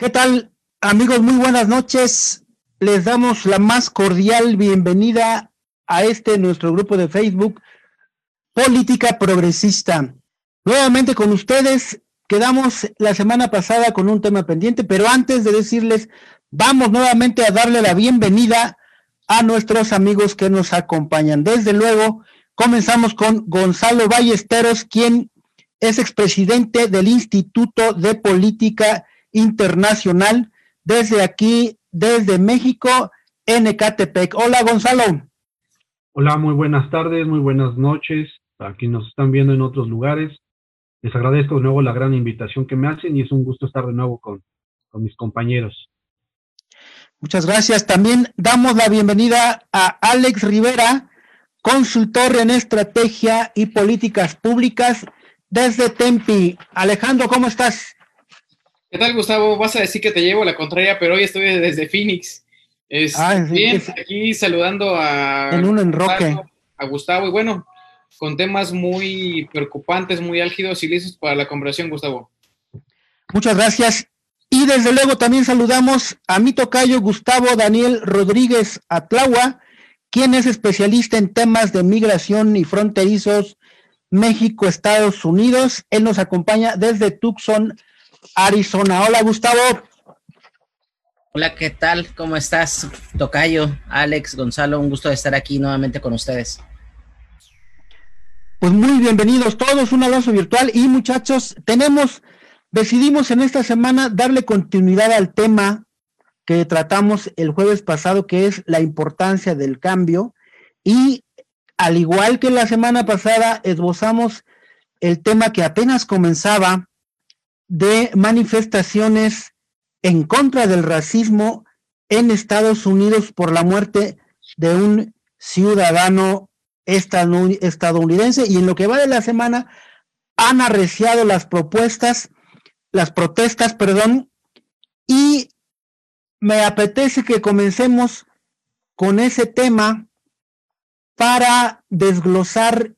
¿Qué tal, amigos? Muy buenas noches. Les damos la más cordial bienvenida a este nuestro grupo de Facebook, Política Progresista. Nuevamente con ustedes, quedamos la semana pasada con un tema pendiente, pero antes de decirles, vamos nuevamente a darle la bienvenida a nuestros amigos que nos acompañan. Desde luego, comenzamos con Gonzalo Ballesteros, quien es expresidente del Instituto de Política internacional desde aquí, desde México, en Ecatepec. Hola, Gonzalo. Hola, muy buenas tardes, muy buenas noches. Aquí nos están viendo en otros lugares. Les agradezco de nuevo la gran invitación que me hacen y es un gusto estar de nuevo con, con mis compañeros. Muchas gracias. También damos la bienvenida a Alex Rivera, consultor en estrategia y políticas públicas desde Tempi. Alejandro, ¿cómo estás? ¿Qué tal, Gustavo? Vas a decir que te llevo la contraria, pero hoy estoy desde Phoenix. ah, bien, aquí saludando a, en un enroque. a Gustavo y bueno, con temas muy preocupantes, muy álgidos y listos para la conversación, Gustavo. Muchas gracias. Y desde luego también saludamos a mi tocayo Gustavo Daniel Rodríguez Atlagua, quien es especialista en temas de migración y fronterizos México, Estados Unidos. Él nos acompaña desde Tucson, Arizona. Hola, Gustavo. Hola, ¿qué tal? ¿Cómo estás? Tocayo, Alex, Gonzalo, un gusto de estar aquí nuevamente con ustedes. Pues muy bienvenidos todos, un abrazo virtual y muchachos, tenemos, decidimos en esta semana darle continuidad al tema que tratamos el jueves pasado, que es la importancia del cambio y al igual que la semana pasada esbozamos el tema que apenas comenzaba de manifestaciones en contra del racismo en Estados Unidos por la muerte de un ciudadano estadounidense. Y en lo que va de la semana han arreciado las propuestas, las protestas, perdón, y me apetece que comencemos con ese tema para desglosar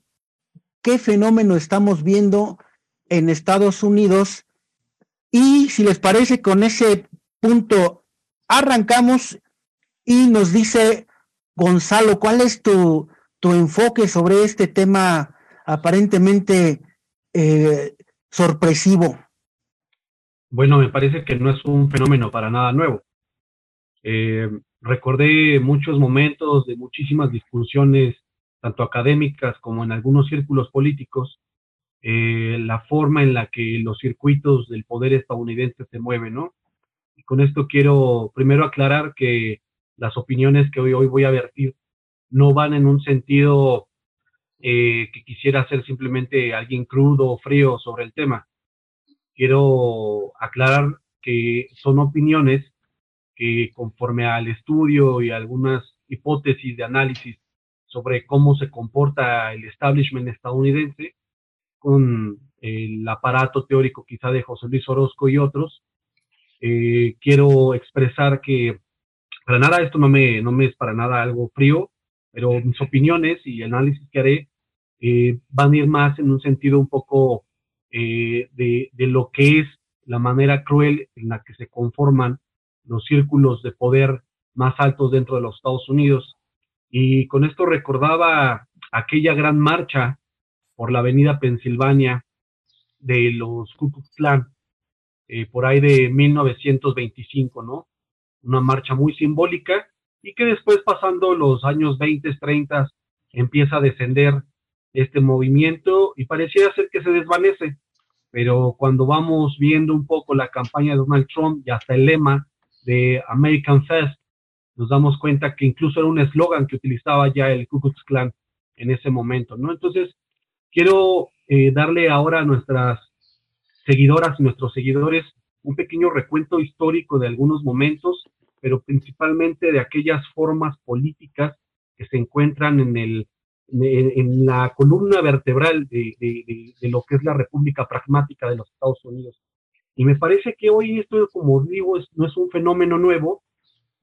qué fenómeno estamos viendo en Estados Unidos y si les parece, con ese punto arrancamos y nos dice Gonzalo, ¿cuál es tu, tu enfoque sobre este tema aparentemente eh, sorpresivo? Bueno, me parece que no es un fenómeno para nada nuevo. Eh, recordé muchos momentos de muchísimas discusiones, tanto académicas como en algunos círculos políticos, eh, la forma en la que los circuitos del poder estadounidense se mueven, ¿no? Y con esto quiero primero aclarar que las opiniones que hoy, hoy voy a vertir no van en un sentido eh, que quisiera ser simplemente alguien crudo o frío sobre el tema. Quiero aclarar que son opiniones que conforme al estudio y algunas hipótesis de análisis sobre cómo se comporta el establishment estadounidense, con el aparato teórico quizá de José Luis Orozco y otros, eh, quiero expresar que para nada esto no me, no me es para nada algo frío, pero mis opiniones y análisis que haré eh, van a ir más en un sentido un poco eh, de, de, lo que es la manera cruel en la que se conforman los círculos de poder más altos dentro de los Estados Unidos. Y con esto recordaba aquella gran marcha por la avenida Pensilvania de los Ku Klux Klan, eh, por ahí de 1925, ¿no? Una marcha muy simbólica y que después pasando los años 20, 30, empieza a descender este movimiento y pareciera ser que se desvanece. Pero cuando vamos viendo un poco la campaña de Donald Trump y hasta el lema de American Fest, nos damos cuenta que incluso era un eslogan que utilizaba ya el Ku Klux Klan en ese momento, ¿no? Entonces, Quiero eh, darle ahora a nuestras seguidoras y nuestros seguidores un pequeño recuento histórico de algunos momentos, pero principalmente de aquellas formas políticas que se encuentran en, el, en, la columna vertebral de, de, lo que es la República Pragmática de los Estados Unidos. Y me parece que hoy esto, como digo, no es un fenómeno nuevo,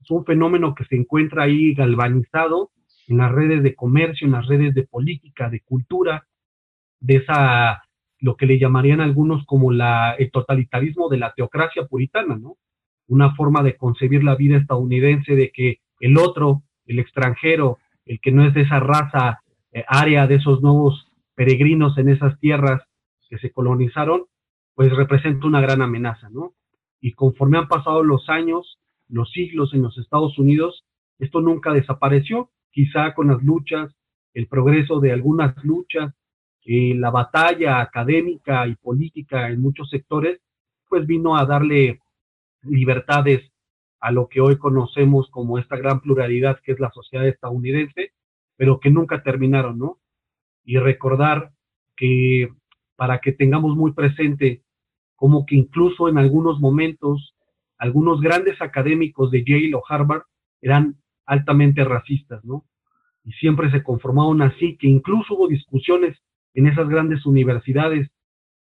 es un fenómeno que se encuentra ahí galvanizado en las redes de comercio, en las redes de política, de cultura, de esa, lo que le llamarían algunos como la, el totalitarismo de la teocracia puritana, ¿no? una forma de concebir la vida estadounidense de que el otro, el extranjero, el que no es de esa raza eh, área, de esos nuevos peregrinos en esas tierras que se colonizaron, pues representa una gran amenaza, ¿no? Y conforme han pasado los años, los siglos en los Estados Unidos, esto nunca desapareció, quizá con las luchas, el progreso de algunas luchas, eh, la batalla académica y política en muchos sectores, pues vino a darle libertades a lo que hoy conocemos como esta gran pluralidad que es la sociedad estadounidense, pero que nunca terminaron, ¿no? Y recordar que para que tengamos muy presente como que incluso en algunos momentos algunos grandes académicos de Yale o Harvard eran altamente racistas, ¿no? Y siempre se conformaron así, que incluso hubo discusiones en esas grandes universidades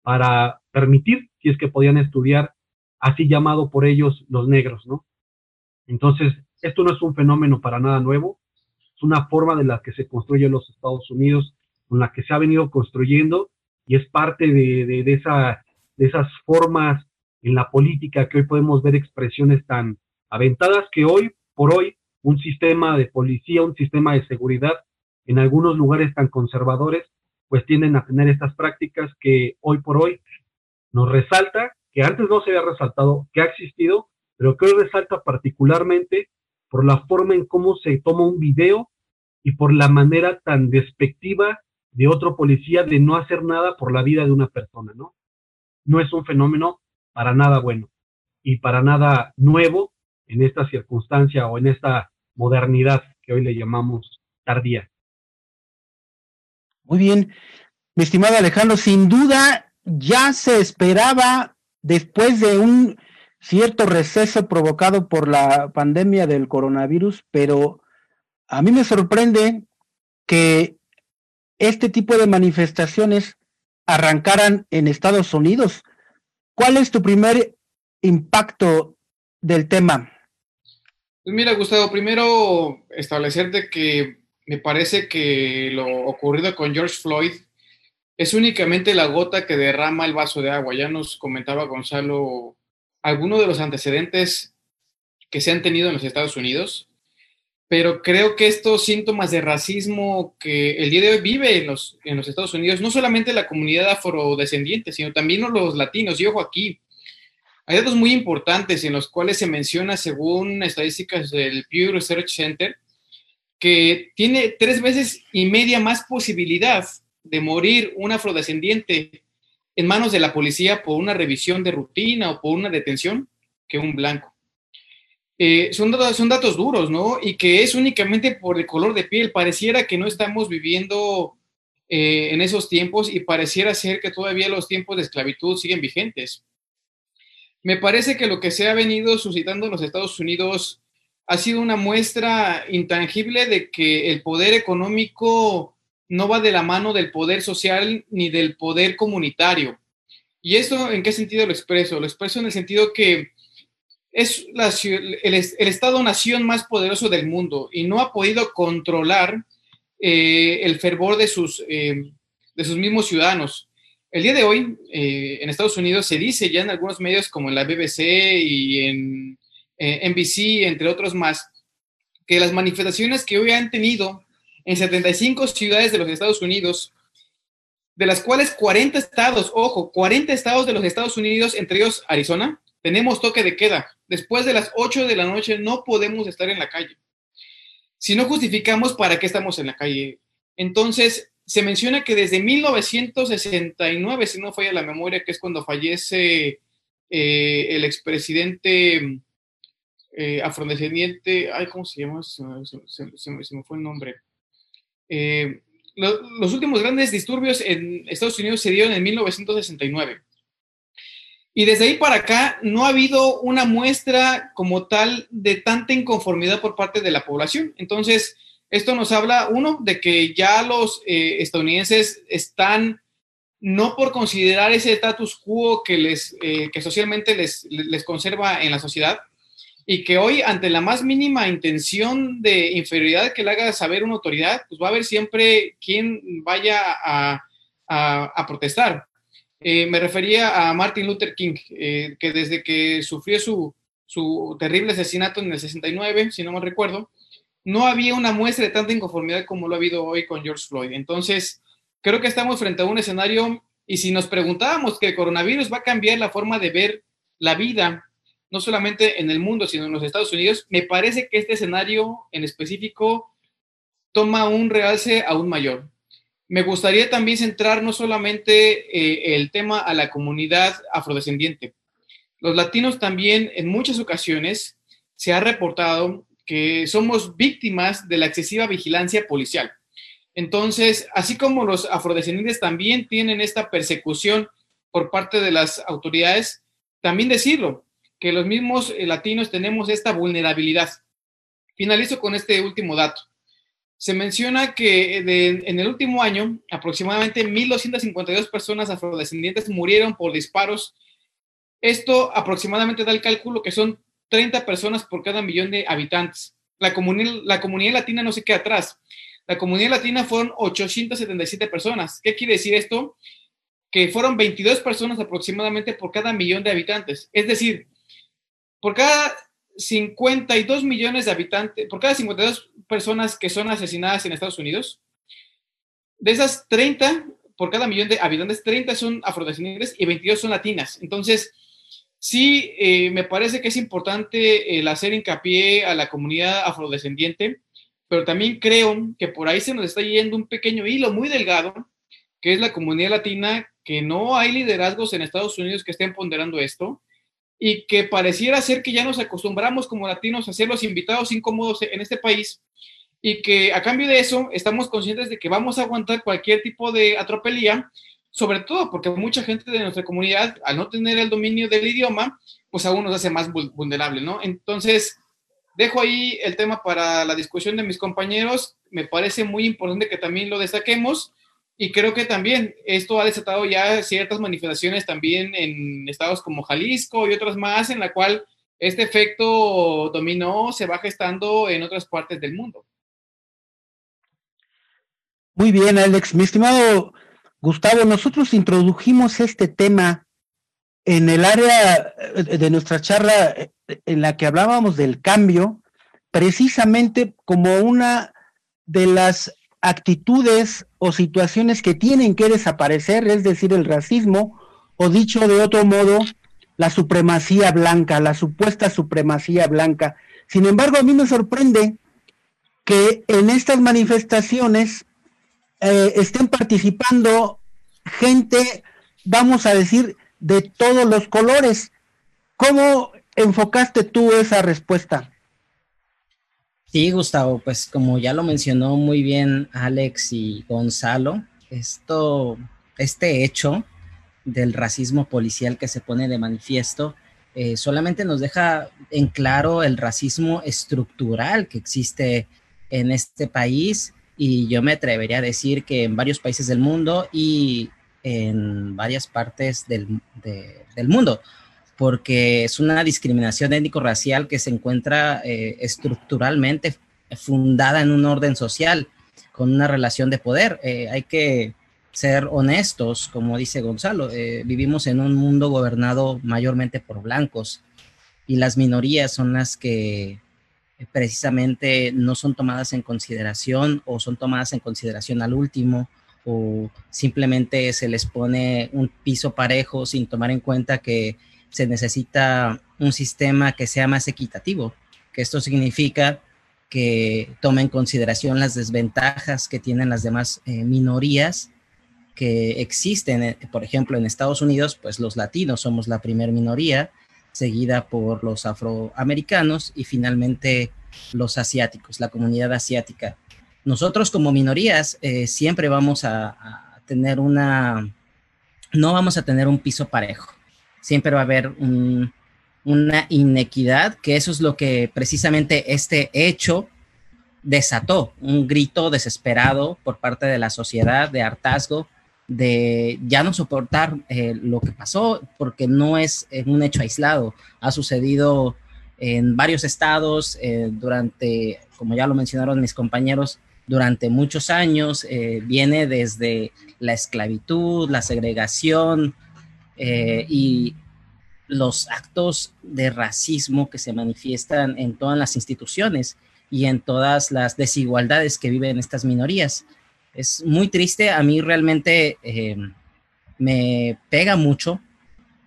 para permitir, si es que podían estudiar, así llamado por ellos los negros, ¿no? Entonces, esto no es un fenómeno para nada nuevo, es una forma de la que se construyen los Estados Unidos, con la que se ha venido construyendo y es parte de, de, esa, de esas formas en la política que hoy podemos ver expresiones tan aventadas que hoy por hoy un sistema de policía, un sistema de seguridad en algunos lugares tan conservadores, pues tienden a tener estas prácticas que hoy por hoy nos resalta, que antes no se había resaltado, que ha existido, pero que hoy resalta particularmente por la forma en cómo se toma un video y por la manera tan despectiva de otro policía de no hacer nada por la vida de una persona, ¿no? No es un fenómeno para nada bueno y para nada nuevo en esta circunstancia o en esta modernidad que hoy le llamamos tardía. Muy bien, mi estimado Alejandro, sin duda ya se esperaba después de un cierto receso provocado por la pandemia del coronavirus, pero a mí me sorprende que este tipo de manifestaciones arrancaran en Estados Unidos. ¿Cuál es tu primer impacto del tema? Pues mira, Gustavo, primero establecerte que me parece que lo ocurrido con George Floyd es únicamente la gota que derrama el vaso de agua. Ya nos comentaba Gonzalo algunos de los antecedentes que se han tenido en los Estados Unidos, pero creo que estos síntomas de racismo que el día de hoy vive en los, en los Estados Unidos, no solamente la comunidad afrodescendiente, sino también los latinos, y ojo aquí, hay datos muy importantes en los cuales se menciona, según estadísticas del Pew Research Center, que tiene tres veces y media más posibilidad de morir un afrodescendiente en manos de la policía por una revisión de rutina o por una detención que un blanco. Eh, son, datos, son datos duros, ¿no? Y que es únicamente por el color de piel. Pareciera que no estamos viviendo eh, en esos tiempos y pareciera ser que todavía los tiempos de esclavitud siguen vigentes. Me parece que lo que se ha venido suscitando en los Estados Unidos ha sido una muestra intangible de que el poder económico no va de la mano del poder social ni del poder comunitario. ¿Y esto en qué sentido lo expreso? Lo expreso en el sentido que es el, Estado-nación más poderoso del mundo y no ha podido controlar eh, el fervor de sus, eh, de sus mismos ciudadanos. El día de hoy, eh, en Estados Unidos, se dice ya en algunos medios como en la BBC y en eh, NBC, entre otros más, que las manifestaciones que hoy han tenido en 75 ciudades de los Estados Unidos, de las cuales 40 estados, ojo, 40 estados de los Estados Unidos, entre ellos Arizona, tenemos toque de queda. Después de las 8 de la noche no podemos estar en la calle. Si no justificamos para qué estamos en la calle. Entonces, se menciona que desde 1969, si no falla la memoria, que es cuando fallece eh, el expresidente eh, afrodescendiente, ay, ¿cómo se llama? Se, me fue el nombre. Eh, los últimos grandes disturbios en Estados Unidos se dieron en 1969. Y desde ahí para acá no ha habido una muestra como tal de tanta inconformidad por parte de la población. Entonces, esto nos habla, uno, de que ya los eh, estadounidenses están, no por considerar ese status quo que, les, que socialmente les, les conserva en la sociedad, y que hoy, ante la más mínima intención de inferioridad que le haga saber una autoridad, pues va a haber siempre quien vaya a, protestar. Eh, me refería a Martin Luther King, que desde que sufrió su, su terrible asesinato en el 69, si no me recuerdo, no había una muestra de tanta inconformidad como lo ha habido hoy con George Floyd. Entonces, creo que estamos frente a un escenario y si nos preguntábamos que el coronavirus va a cambiar la forma de ver la vida, no solamente en el mundo, sino en los Estados Unidos, me parece que este escenario en específico toma un realce aún mayor. Me gustaría también centrar no solamente eh, el tema a la comunidad afrodescendiente. Los latinos también en muchas ocasiones se ha reportado que somos víctimas de la excesiva vigilancia policial. Entonces, así como los afrodescendientes también tienen esta persecución por parte de las autoridades, también decirlo, que los mismos eh, latinos tenemos esta vulnerabilidad. Finalizo con este último dato. Se menciona que en el último año aproximadamente 1.252 personas afrodescendientes murieron por disparos. Esto aproximadamente da el cálculo que son 30 personas por cada millón de habitantes. La, la comunidad latina no se queda atrás. La comunidad latina fueron 877 personas. ¿Qué quiere decir esto? Que fueron 22 personas aproximadamente por cada millón de habitantes. Es decir, por cada 52 millones de habitantes, por cada 52 personas que son asesinadas en Estados Unidos, de esas 30, por cada millón de habitantes, 30 son afrodescendientes y 22 son latinas. Entonces, sí, eh, me parece que es importante el hacer hincapié a la comunidad afrodescendiente, pero también creo que por ahí se nos está yendo un pequeño hilo muy delgado, que es la comunidad latina, que no hay liderazgos en Estados Unidos que estén ponderando esto y que pareciera ser que ya nos acostumbramos como latinos a ser los invitados incómodos en este país y que a cambio de eso estamos conscientes de que vamos a aguantar cualquier tipo de atropelía, sobre todo porque mucha gente de nuestra comunidad, al no tener el dominio del idioma, pues aún nos hace más vulnerable, ¿no? Entonces, dejo ahí el tema para la discusión de mis compañeros. Me parece muy importante que también lo destaquemos y creo que también esto ha desatado ya ciertas manifestaciones también en estados como Jalisco y otras más, en la cual este efecto dominó se va gestando en otras partes del mundo. Muy bien, Alex. Mi estimado Gustavo, nosotros introdujimos este tema en el área de nuestra charla en la que hablábamos del cambio, precisamente como una de las actitudes o situaciones que tienen que desaparecer, es decir, el racismo, o dicho de otro modo, la supremacía blanca, la supuesta supremacía blanca. Sin embargo, a mí me sorprende que en estas manifestaciones eh, estén participando gente, vamos a decir, de todos los colores. ¿Cómo enfocaste tú esa respuesta? Sí, Gustavo, pues como ya lo mencionó muy bien Alex y Gonzalo, esto, este hecho del racismo policial que se pone de manifiesto eh, solamente nos deja en claro el racismo estructural que existe en este país y yo me atrevería a decir que en varios países del mundo y en varias partes del, del mundo porque es una discriminación étnico-racial que se encuentra eh, estructuralmente fundada en un orden social, con una relación de poder. Eh, hay que ser honestos, como dice Gonzalo, eh, vivimos en un mundo gobernado mayormente por blancos y las minorías son las que precisamente no son tomadas en consideración o son tomadas en consideración al último o simplemente se les pone un piso parejo sin tomar en cuenta que se necesita un sistema que sea más equitativo, que esto significa que tome en consideración las desventajas que tienen las demás eh, minorías que existen, eh, por ejemplo, en Estados Unidos, pues los latinos somos la primera minoría, seguida por los afroamericanos y finalmente los asiáticos, la comunidad asiática. Nosotros como minorías eh, siempre vamos a tener una, no vamos a tener un piso parejo siempre va a haber una inequidad, que eso es lo que precisamente este hecho desató, un grito desesperado por parte de la sociedad, de hartazgo, de ya no soportar eh, lo que pasó, porque no es un hecho aislado, ha sucedido en varios estados eh, durante, como ya lo mencionaron mis compañeros, durante muchos años, eh, viene desde la esclavitud, la segregación, eh, y los actos de racismo que se manifiestan en todas las instituciones y en todas las desigualdades que viven estas minorías. Es muy triste, a mí realmente eh, me pega mucho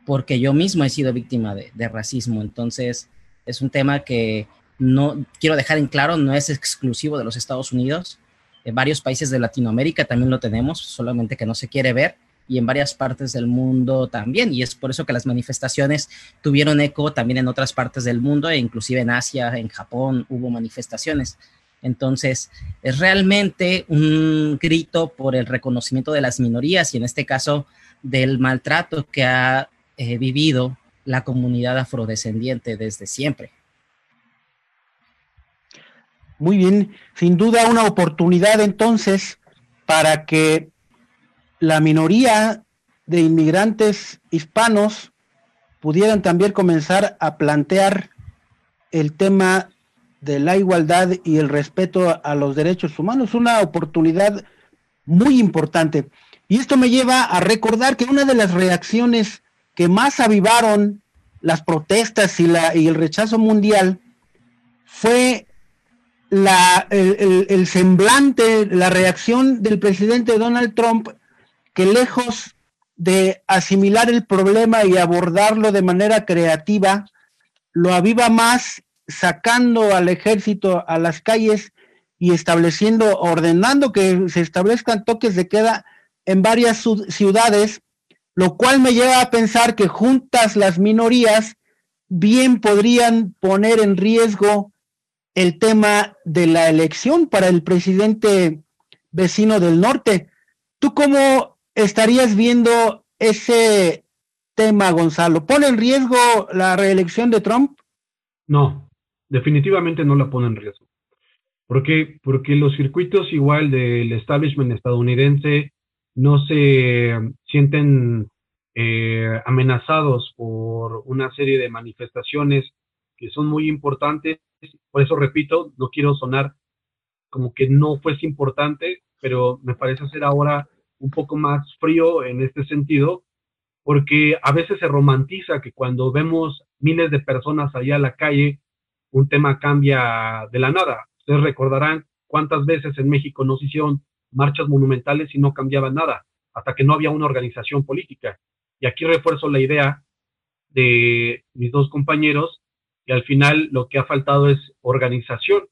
porque yo mismo he sido víctima de, de, racismo, entonces es un tema que no quiero dejar en claro, no es exclusivo de los Estados Unidos, en varios países de Latinoamérica también lo tenemos, solamente que no se quiere ver y en varias partes del mundo también. Y es por eso que las manifestaciones tuvieron eco también en otras partes del mundo, e inclusive en Asia, en Japón hubo manifestaciones. Entonces, es realmente un grito por el reconocimiento de las minorías y en este caso del maltrato que ha eh, vivido la comunidad afrodescendiente desde siempre. Muy bien, sin duda una oportunidad entonces para que la minoría de inmigrantes hispanos pudieran también comenzar a plantear el tema de la igualdad y el respeto a los derechos humanos, una oportunidad muy importante. Y esto me lleva a recordar que una de las reacciones que más avivaron las protestas y, la, y el rechazo mundial fue la, el, semblante, la reacción del presidente Donald Trump, que lejos de asimilar el problema y abordarlo de manera creativa, lo aviva más sacando al ejército a las calles y estableciendo, ordenando que se establezcan toques de queda en varias ciudades, lo cual me lleva a pensar que juntas las minorías bien podrían poner en riesgo el tema de la elección para el presidente vecino del norte. ¿Tú cómo estarías viendo ese tema, Gonzalo? ¿Pone en riesgo la reelección de Trump? No, definitivamente no la pone en riesgo. Porque, porque los circuitos igual del establishment estadounidense no se sienten eh, amenazados por una serie de manifestaciones que son muy importantes por eso repito, no quiero sonar como que no fuese importante, pero me parece ser ahora un poco más frío en este sentido, porque a veces se romantiza que cuando vemos miles de personas allá a la calle, un tema cambia de la nada. Ustedes recordarán cuántas veces en México nos hicieron marchas monumentales y no cambiaba nada, hasta que no había una organización política. Y aquí refuerzo la idea de mis dos compañeros y al final lo que ha faltado es organización,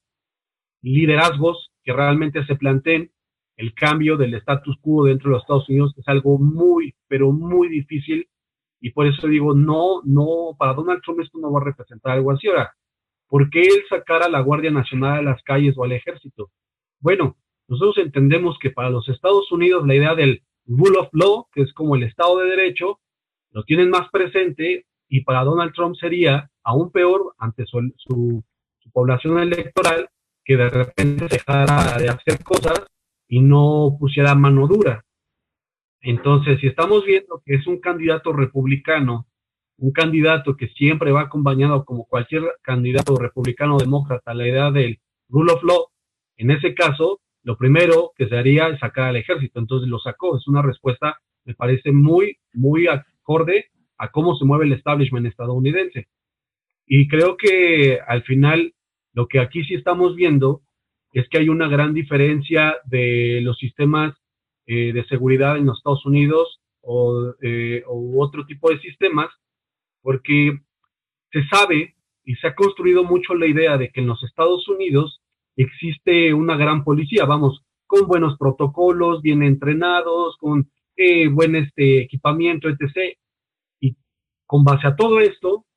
liderazgos que realmente se planteen. El cambio del status quo dentro de los Estados Unidos es algo muy, pero muy difícil y por eso digo, no, no, para Donald Trump esto no va a representar algo así. Ahora, ¿por qué él sacar a la Guardia Nacional a las calles o al ejército? Bueno, nosotros entendemos que para los Estados Unidos la idea del rule of law, que es como el Estado de Derecho, lo tienen más presente y para Donald Trump sería aún peor ante su, su, población electoral que de repente dejara de hacer cosas y no pusiera mano dura. Entonces, si estamos viendo que es un candidato republicano, un candidato que siempre va acompañado como cualquier candidato republicano demócrata a la idea del rule of law, en ese caso, lo primero que se haría es sacar al ejército. Entonces lo sacó. Es una respuesta, me parece muy, muy acorde a cómo se mueve el establishment estadounidense. Y creo que al final lo que aquí sí estamos viendo es que hay una gran diferencia de los sistemas eh, de seguridad en los Estados Unidos o, eh, o otro tipo de sistemas, porque se sabe y se ha construido mucho la idea de que en los Estados Unidos existe una gran policía, vamos, con buenos protocolos, bien entrenados, con eh, buen este, equipamiento, etc con base a todo esto,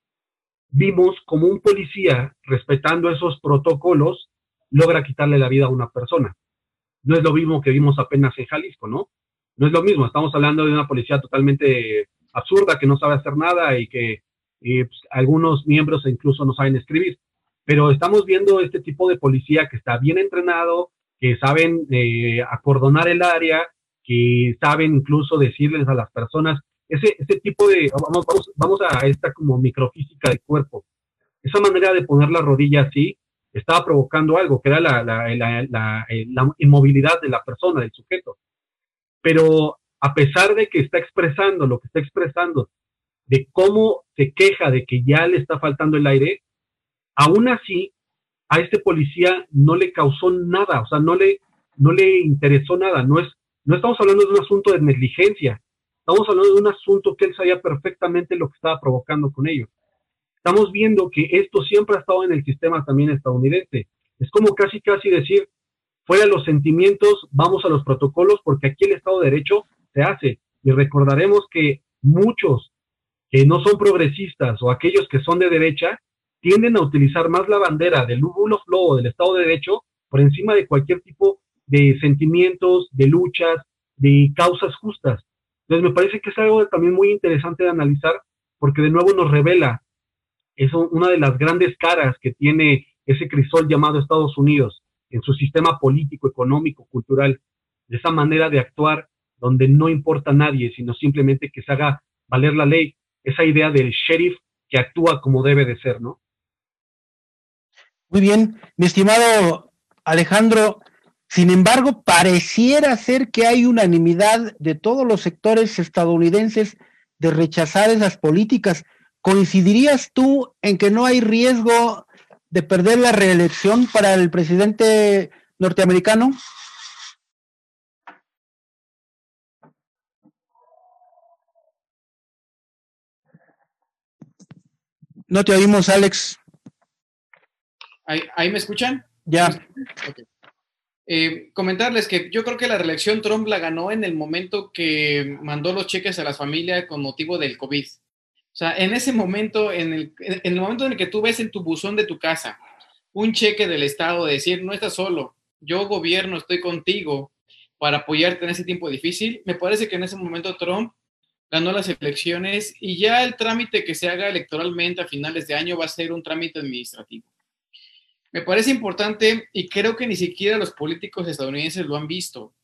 vimos como un policía, respetando esos protocolos, logra quitarle la vida a una persona. No es lo mismo que vimos apenas en Jalisco, ¿no? No es lo mismo, estamos hablando de una policía totalmente absurda que no sabe hacer nada y que pues, algunos miembros incluso no saben escribir. Pero estamos viendo este tipo de policía que está bien entrenado, que saben eh, acordonar el área, que saben incluso decirles a las personas ese, ese tipo de, vamos, vamos, a esta como microfísica del cuerpo. Esa manera de poner la rodilla así estaba provocando algo, que era eh, la, inmovilidad de la persona, del sujeto. Pero a pesar de que está expresando lo que está expresando de cómo se queja de que ya le está faltando el aire, aún así a este policía no le causó nada, o sea, no le, no le interesó nada, no es, no estamos hablando de un asunto de negligencia, estamos hablando de un asunto que él sabía perfectamente lo que estaba provocando con ello. Estamos viendo que esto siempre ha estado en el sistema también estadounidense. Es como casi casi decir, fuera los sentimientos, vamos a los protocolos, porque aquí el Estado de Derecho se hace. Y recordaremos que muchos que no son progresistas o aquellos que son de derecha tienden a utilizar más la bandera del rule of law del Estado de Derecho por encima de cualquier tipo de sentimientos, de luchas, de causas justas. Entonces me parece que es algo también muy interesante de analizar porque de nuevo nos revela, es una de las grandes caras que tiene ese crisol llamado Estados Unidos en su sistema político, económico, cultural, de esa manera de actuar donde no importa a nadie, sino simplemente que se haga valer la ley, esa idea del sheriff que actúa como debe de ser, ¿no? Muy bien, mi estimado Alejandro, sin embargo, pareciera ser que hay unanimidad de todos los sectores estadounidenses de rechazar esas políticas. ¿Coincidirías tú en que no hay riesgo de perder la reelección para el presidente norteamericano? No te oímos, Alex. ¿Ahí, me escuchan? Ya. Eh, comentarles que yo creo que la reelección Trump la ganó en el momento que mandó los cheques a las familias con motivo del COVID. O sea, en ese momento, en el, en el momento en el que tú ves en tu buzón de tu casa un cheque del Estado de decir, no estás solo, yo gobierno, estoy contigo para apoyarte en ese tiempo difícil, me parece que en ese momento Trump ganó las elecciones y ya el trámite que se haga electoralmente a finales de año va a ser un trámite administrativo. Me parece importante y creo que ni siquiera los políticos estadounidenses lo han visto.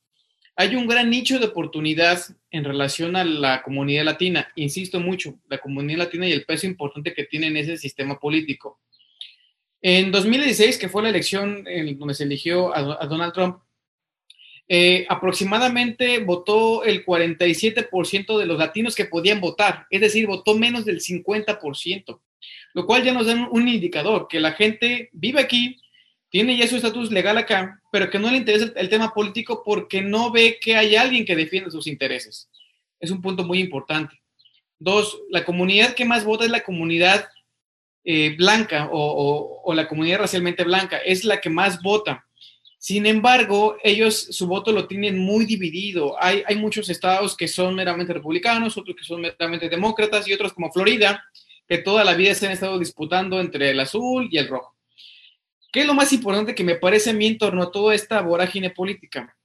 Hay un gran nicho de oportunidad en relación a la comunidad latina. Insisto mucho, la comunidad latina y el peso importante que tiene en ese sistema político. En 2016, que fue la elección en donde se eligió a, Donald Trump, eh, aproximadamente votó el 47% de los latinos que podían votar, es decir, votó menos del 50% lo cual ya nos da un indicador, que la gente vive aquí, tiene ya su estatus legal acá, pero que no le interesa el tema político porque no ve que hay alguien que defienda sus intereses. Es un punto muy importante. Dos, la comunidad que más vota es la comunidad eh, blanca o, la comunidad racialmente blanca, es la que más vota. Sin embargo, ellos su voto lo tienen muy dividido. Hay muchos estados que son meramente republicanos, otros que son meramente demócratas y otros como Florida, que toda la vida se han estado disputando entre el azul y el rojo. ¿Qué es lo más importante que me parece a mí en torno a toda esta vorágine política?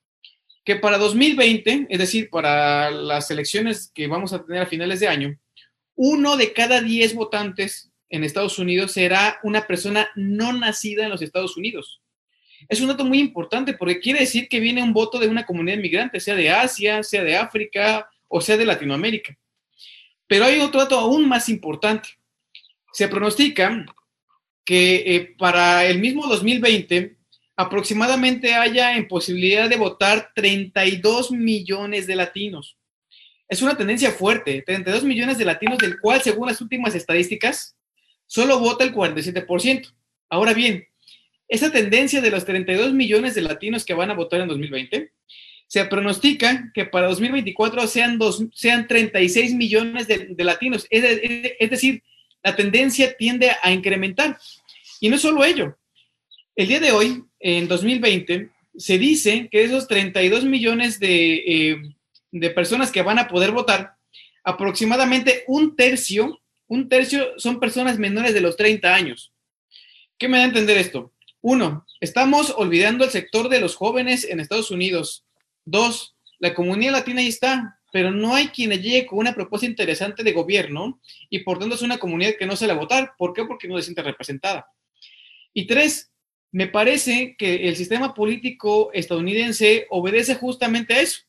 Que para 2020, es decir, para las elecciones que vamos a tener a finales de año, uno de cada diez votantes en Estados Unidos será una persona no nacida en los Estados Unidos. Es un dato muy importante porque quiere decir que viene un voto de una comunidad inmigrante, sea de Asia, sea de África o sea de Latinoamérica. Pero hay otro dato aún más importante. Se pronostica que eh, para el mismo 2020 aproximadamente haya en posibilidad de votar 32 millones de latinos. Es una tendencia fuerte, 32 millones de latinos, del cual, según las últimas estadísticas, solo vota el 47%. Ahora bien, esa tendencia de los 32 millones de latinos que van a votar en 2020 se pronostica que para 2024 sean, dos, sean 36 millones de, latinos. Es, decir, la tendencia tiende a incrementar. Y no solo ello. El día de hoy, en 2020, se dice que esos 32 millones de, eh, de personas que van a poder votar, aproximadamente un tercio, un tercio son personas menores de los 30 años. ¿Qué me da a entender esto? Uno, estamos olvidando el sector de los jóvenes en Estados Unidos. Dos, la comunidad latina ahí está, pero no hay quien llegue con una propuesta interesante de gobierno y por tanto es una comunidad que no se la votar. ¿Por qué? Porque no se siente representada. Y tres, me parece que el sistema político estadounidense obedece justamente a eso,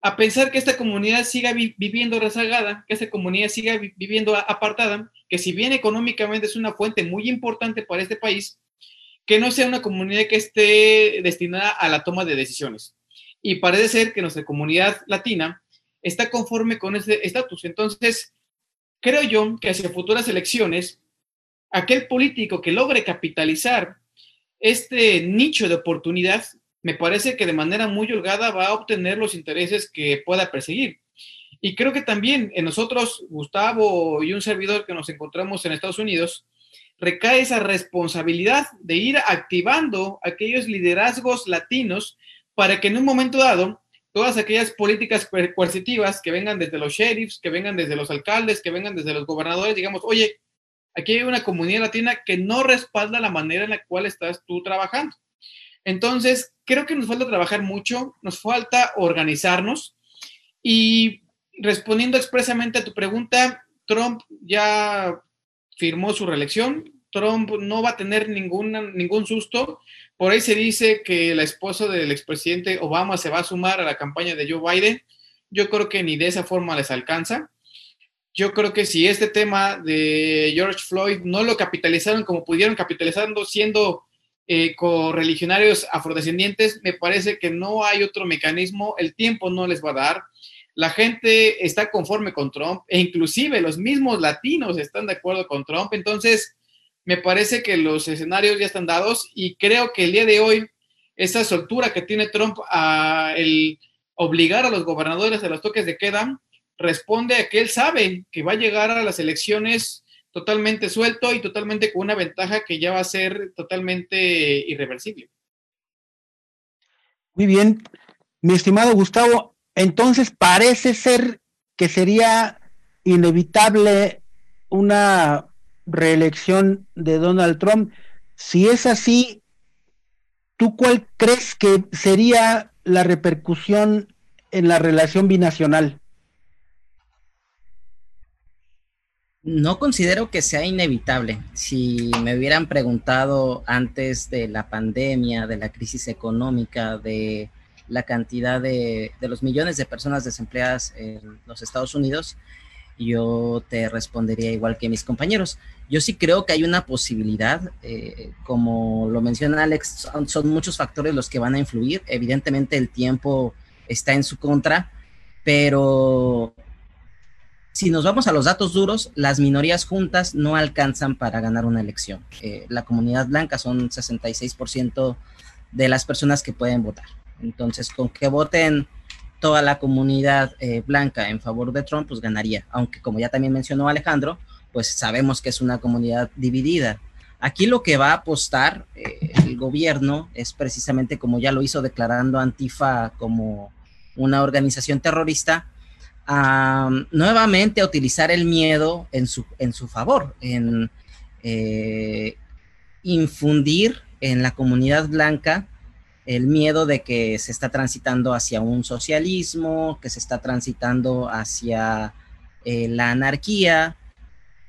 a pensar que esta comunidad siga viviendo rezagada, que esta comunidad siga viviendo apartada, que si bien económicamente es una fuente muy importante para este país, que no sea una comunidad que esté destinada a la toma de decisiones y parece ser que nuestra comunidad latina está conforme con ese estatus. Entonces, creo yo que hacia futuras elecciones, aquel político que logre capitalizar este nicho de oportunidad, me parece que de manera muy holgada va a obtener los intereses que pueda perseguir. Y creo que también en nosotros, Gustavo y un servidor que nos encontramos en Estados Unidos, recae esa responsabilidad de ir activando aquellos liderazgos latinos para que en un momento dado todas aquellas políticas coercitivas que vengan desde los sheriffs, que vengan desde los alcaldes, que vengan desde los gobernadores, digamos, oye, aquí hay una comunidad latina que no respalda la manera en la cual estás tú trabajando. Entonces, creo que nos falta trabajar mucho, nos falta organizarnos y respondiendo expresamente a tu pregunta, Trump ya firmó su reelección, Trump no va a tener ningún, ningún susto. Por ahí se dice que la esposa del expresidente Obama se va a sumar a la campaña de Joe Biden. Yo creo que ni de esa forma les alcanza. Yo creo que si este tema de George Floyd no lo capitalizaron como pudieron capitalizando siendo eh, correligionarios afrodescendientes, me parece que no hay otro mecanismo, el tiempo no les va a dar. La gente está conforme con Trump e inclusive los mismos latinos están de acuerdo con Trump. Entonces, me parece que los escenarios ya están dados y creo que el día de hoy esa soltura que tiene Trump a el obligar a los gobernadores a los toques de queda responde a que él sabe que va a llegar a las elecciones totalmente suelto y totalmente con una ventaja que ya va a ser totalmente irreversible. Muy bien, mi estimado Gustavo, entonces parece ser que sería inevitable una reelección de Donald Trump. Si es así, ¿tú cuál crees que sería la repercusión en la relación binacional? No considero que sea inevitable. Si me hubieran preguntado antes de la pandemia, de la crisis económica, de la cantidad de, de los millones de personas desempleadas en los Estados Unidos, yo te respondería igual que mis compañeros. Yo sí creo que hay una posibilidad, eh, como lo menciona Alex, son, muchos factores los que van a influir. Evidentemente el tiempo está en su contra, pero si nos vamos a los datos duros, las minorías juntas no alcanzan para ganar una elección. Eh, la comunidad blanca son 66% de las personas que pueden votar. Entonces, con que voten toda la comunidad eh, blanca en favor de Trump, pues ganaría. Aunque como ya también mencionó Alejandro, pues sabemos que es una comunidad dividida. Aquí lo que va a apostar eh, el gobierno es precisamente como ya lo hizo declarando Antifa como una organización terrorista, nuevamente a utilizar el miedo en su, en su favor, en eh, infundir en la comunidad blanca el miedo de que se está transitando hacia un socialismo, que se está transitando hacia eh, la anarquía,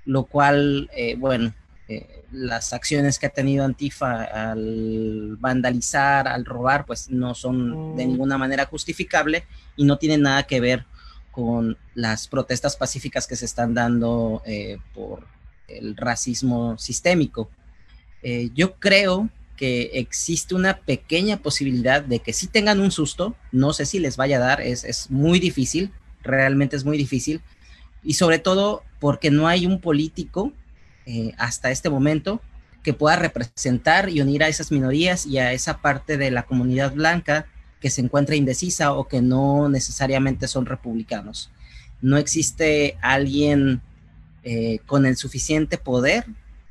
lo cual, eh, bueno, eh, las acciones que ha tenido Antifa al vandalizar, al robar, pues no son de mm. ninguna manera justificable y no tienen nada que ver con las protestas pacíficas que se están dando por el racismo sistémico. yo creo que existe una pequeña posibilidad de que si tengan un susto, no sé si les vaya a dar, es, muy difícil, realmente es muy difícil, y sobre todo porque no hay un político eh, hasta este momento que pueda representar y unir a esas minorías y a esa parte de la comunidad blanca que se encuentra indecisa o que no necesariamente son republicanos. No existe alguien eh, con el suficiente poder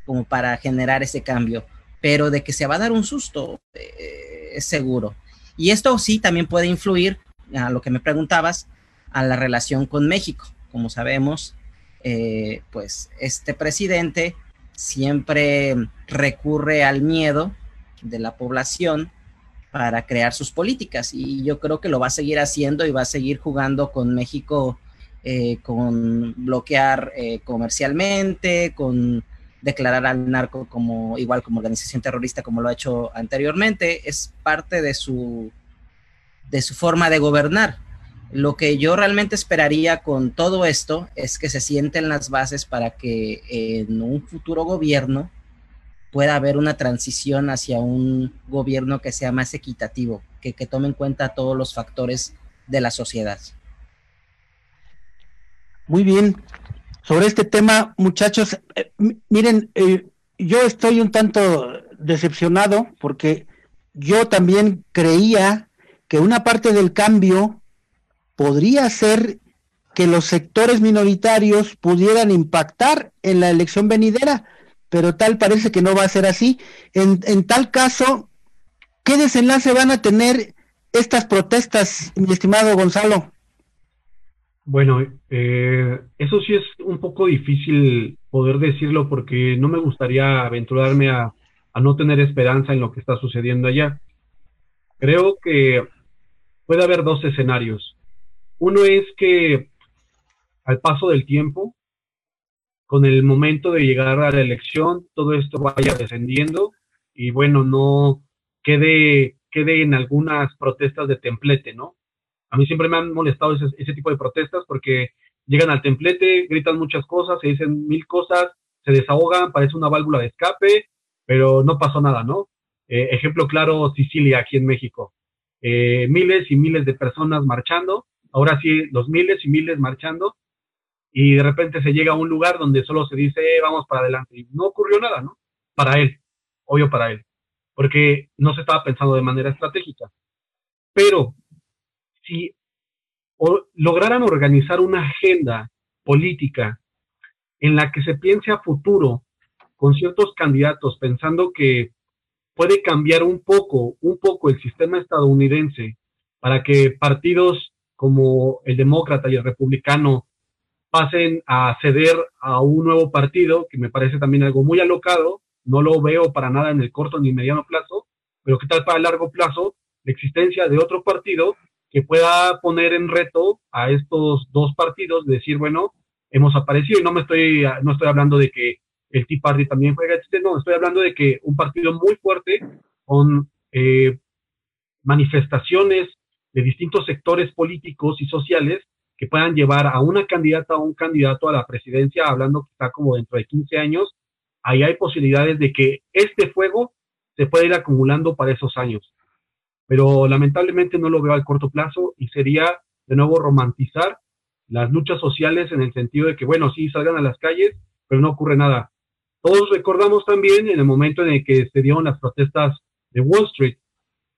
como para generar ese cambio pero de que se va a dar un susto, eh, es seguro. Y esto sí también puede influir, a lo que me preguntabas, a la relación con México. Como sabemos, eh, pues este presidente siempre recurre al miedo de la población para crear sus políticas y yo creo que lo va a seguir haciendo y va a seguir jugando con México eh, con bloquear comercialmente, con declarar al narco como igual como organización terrorista como lo ha hecho anteriormente, es parte de su de su forma de gobernar. Lo que yo realmente esperaría con todo esto es que se sienten las bases para que en un futuro gobierno pueda haber una transición hacia un gobierno que sea más equitativo, que, que tome en cuenta todos los factores de la sociedad. Muy bien. Sobre este tema, muchachos. Eh, miren, eh, yo estoy un tanto decepcionado porque yo también creía que una parte del cambio podría ser que los sectores minoritarios pudieran impactar en la elección venidera, pero tal parece que no va a ser así. En, en tal caso, ¿qué desenlace van a tener estas protestas, mi estimado Gonzalo? Bueno, eh, eso sí es un poco difícil poder decirlo porque no me gustaría aventurarme a, a no tener esperanza en lo que está sucediendo allá. Creo que puede haber dos escenarios. Uno es que al paso del tiempo, con el momento de llegar a la elección, todo esto vaya descendiendo y bueno, no quede, quede en algunas protestas de templete, ¿no? A mí siempre me han molestado ese, tipo de protestas porque llegan al templete, gritan muchas cosas, se dicen mil cosas, se desahogan, parece una válvula de escape, pero no pasó nada, ¿no? Eh, ejemplo claro, Sicilia, aquí en México. Eh, miles y miles de personas marchando, ahora sí, los miles y miles marchando, y de repente se llega a un lugar donde solo se dice, eh, vamos para adelante, y no ocurrió nada, ¿no? Para él, obvio para él, porque no se estaba pensando de manera estratégica. Pero si lograran organizar una agenda política en la que se piense a futuro con ciertos candidatos, pensando que puede cambiar un poco, un poco el sistema estadounidense para que partidos como el demócrata y el republicano pasen a ceder a un nuevo partido, que me parece también algo muy alocado, no lo veo para nada en el corto ni mediano plazo, pero qué tal para el largo plazo la existencia de otro partido que pueda poner en reto a estos dos partidos, decir, bueno, hemos aparecido y no me estoy, no estoy hablando de que el Tea Party también juega este, no, estoy hablando de que un partido muy fuerte con eh, manifestaciones de distintos sectores políticos y sociales que puedan llevar a una candidata o un candidato a la presidencia, hablando quizá como dentro de 15 años, ahí hay posibilidades de que este fuego se pueda ir acumulando para esos años. Pero lamentablemente no lo veo al corto plazo y sería de nuevo romantizar las luchas sociales en el sentido de que, bueno, sí, salgan a las calles, pero no ocurre nada. Todos recordamos también en el momento en el que se dieron las protestas de Wall Street.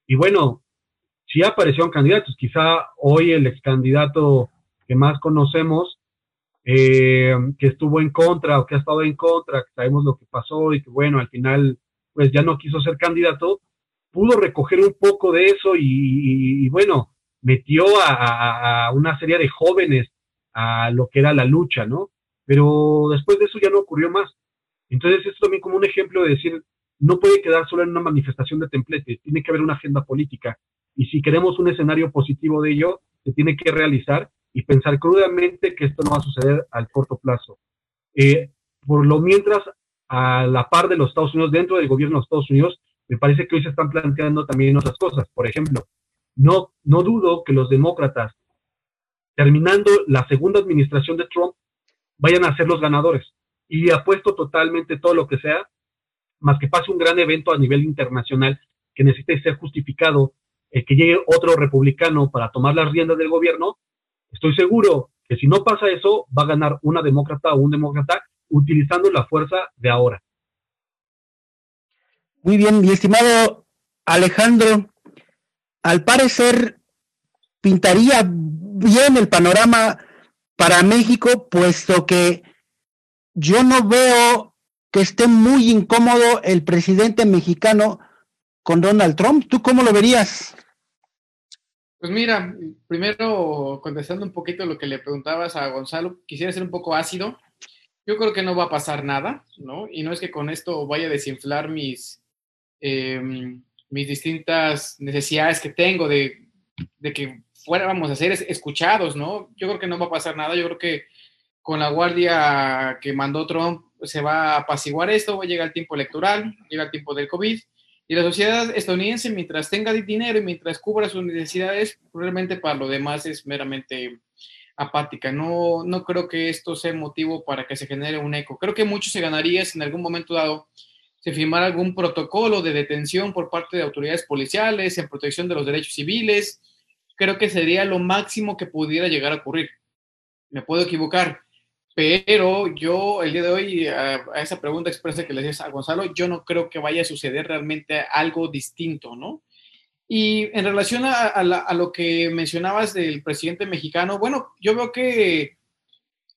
Y bueno, sí aparecieron candidatos. Quizá hoy el ex candidato que más conocemos, eh, que estuvo en contra o que ha estado en contra, sabemos lo que pasó y que bueno, al final pues ya no quiso ser candidato, pudo recoger un poco de eso y, bueno, metió a, una serie de jóvenes a lo que era la lucha, ¿no? Pero después de eso ya no ocurrió más. Entonces, es también como un ejemplo de decir, no puede quedar solo en una manifestación de templete, tiene que haber una agenda política. Y si queremos un escenario positivo de ello, se tiene que realizar y pensar crudamente que esto no va a suceder al corto plazo. Eh, por lo mientras, a la par de los Estados Unidos, dentro del gobierno de los Estados Unidos, me parece que hoy se están planteando también otras cosas. Por ejemplo, no, no dudo que los demócratas, terminando la segunda administración de Trump, vayan a ser los ganadores y apuesto totalmente todo lo que sea, más que pase un gran evento a nivel internacional que necesite ser justificado, eh, que llegue otro republicano para tomar las riendas del gobierno, estoy seguro que si no pasa eso, va a ganar una demócrata o un demócrata utilizando la fuerza de ahora. Muy bien, mi estimado Alejandro, al parecer pintaría bien el panorama para México, puesto que yo no veo que esté muy incómodo el presidente mexicano con Donald Trump. ¿Tú cómo lo verías? Pues mira, primero contestando un poquito lo que le preguntabas a Gonzalo, quisiera ser un poco ácido. Yo creo que no va a pasar nada, ¿no? Y no es que con esto vaya a desinflar mis, em, mis distintas necesidades que tengo de, de que fuéramos a ser escuchados, ¿no? Yo creo que no va a pasar nada. Yo creo que con la guardia que mandó Trump se va a apaciguar esto, va a llegar el tiempo electoral, llega el tiempo del COVID, y la sociedad estadounidense, mientras tenga dinero y mientras cubra sus necesidades, probablemente para lo demás es meramente apática. No, no creo que esto sea motivo para que se genere un eco. Creo que mucho se ganaría si en algún momento dado se firmara algún protocolo de detención por parte de autoridades policiales en protección de los derechos civiles. Creo que sería lo máximo que pudiera llegar a ocurrir. Me puedo equivocar, pero yo el día de hoy a, esa pregunta expresa que le decías a Gonzalo, yo no creo que vaya a suceder realmente algo distinto, ¿no? Y en relación a, lo que mencionabas del presidente mexicano, bueno, yo veo que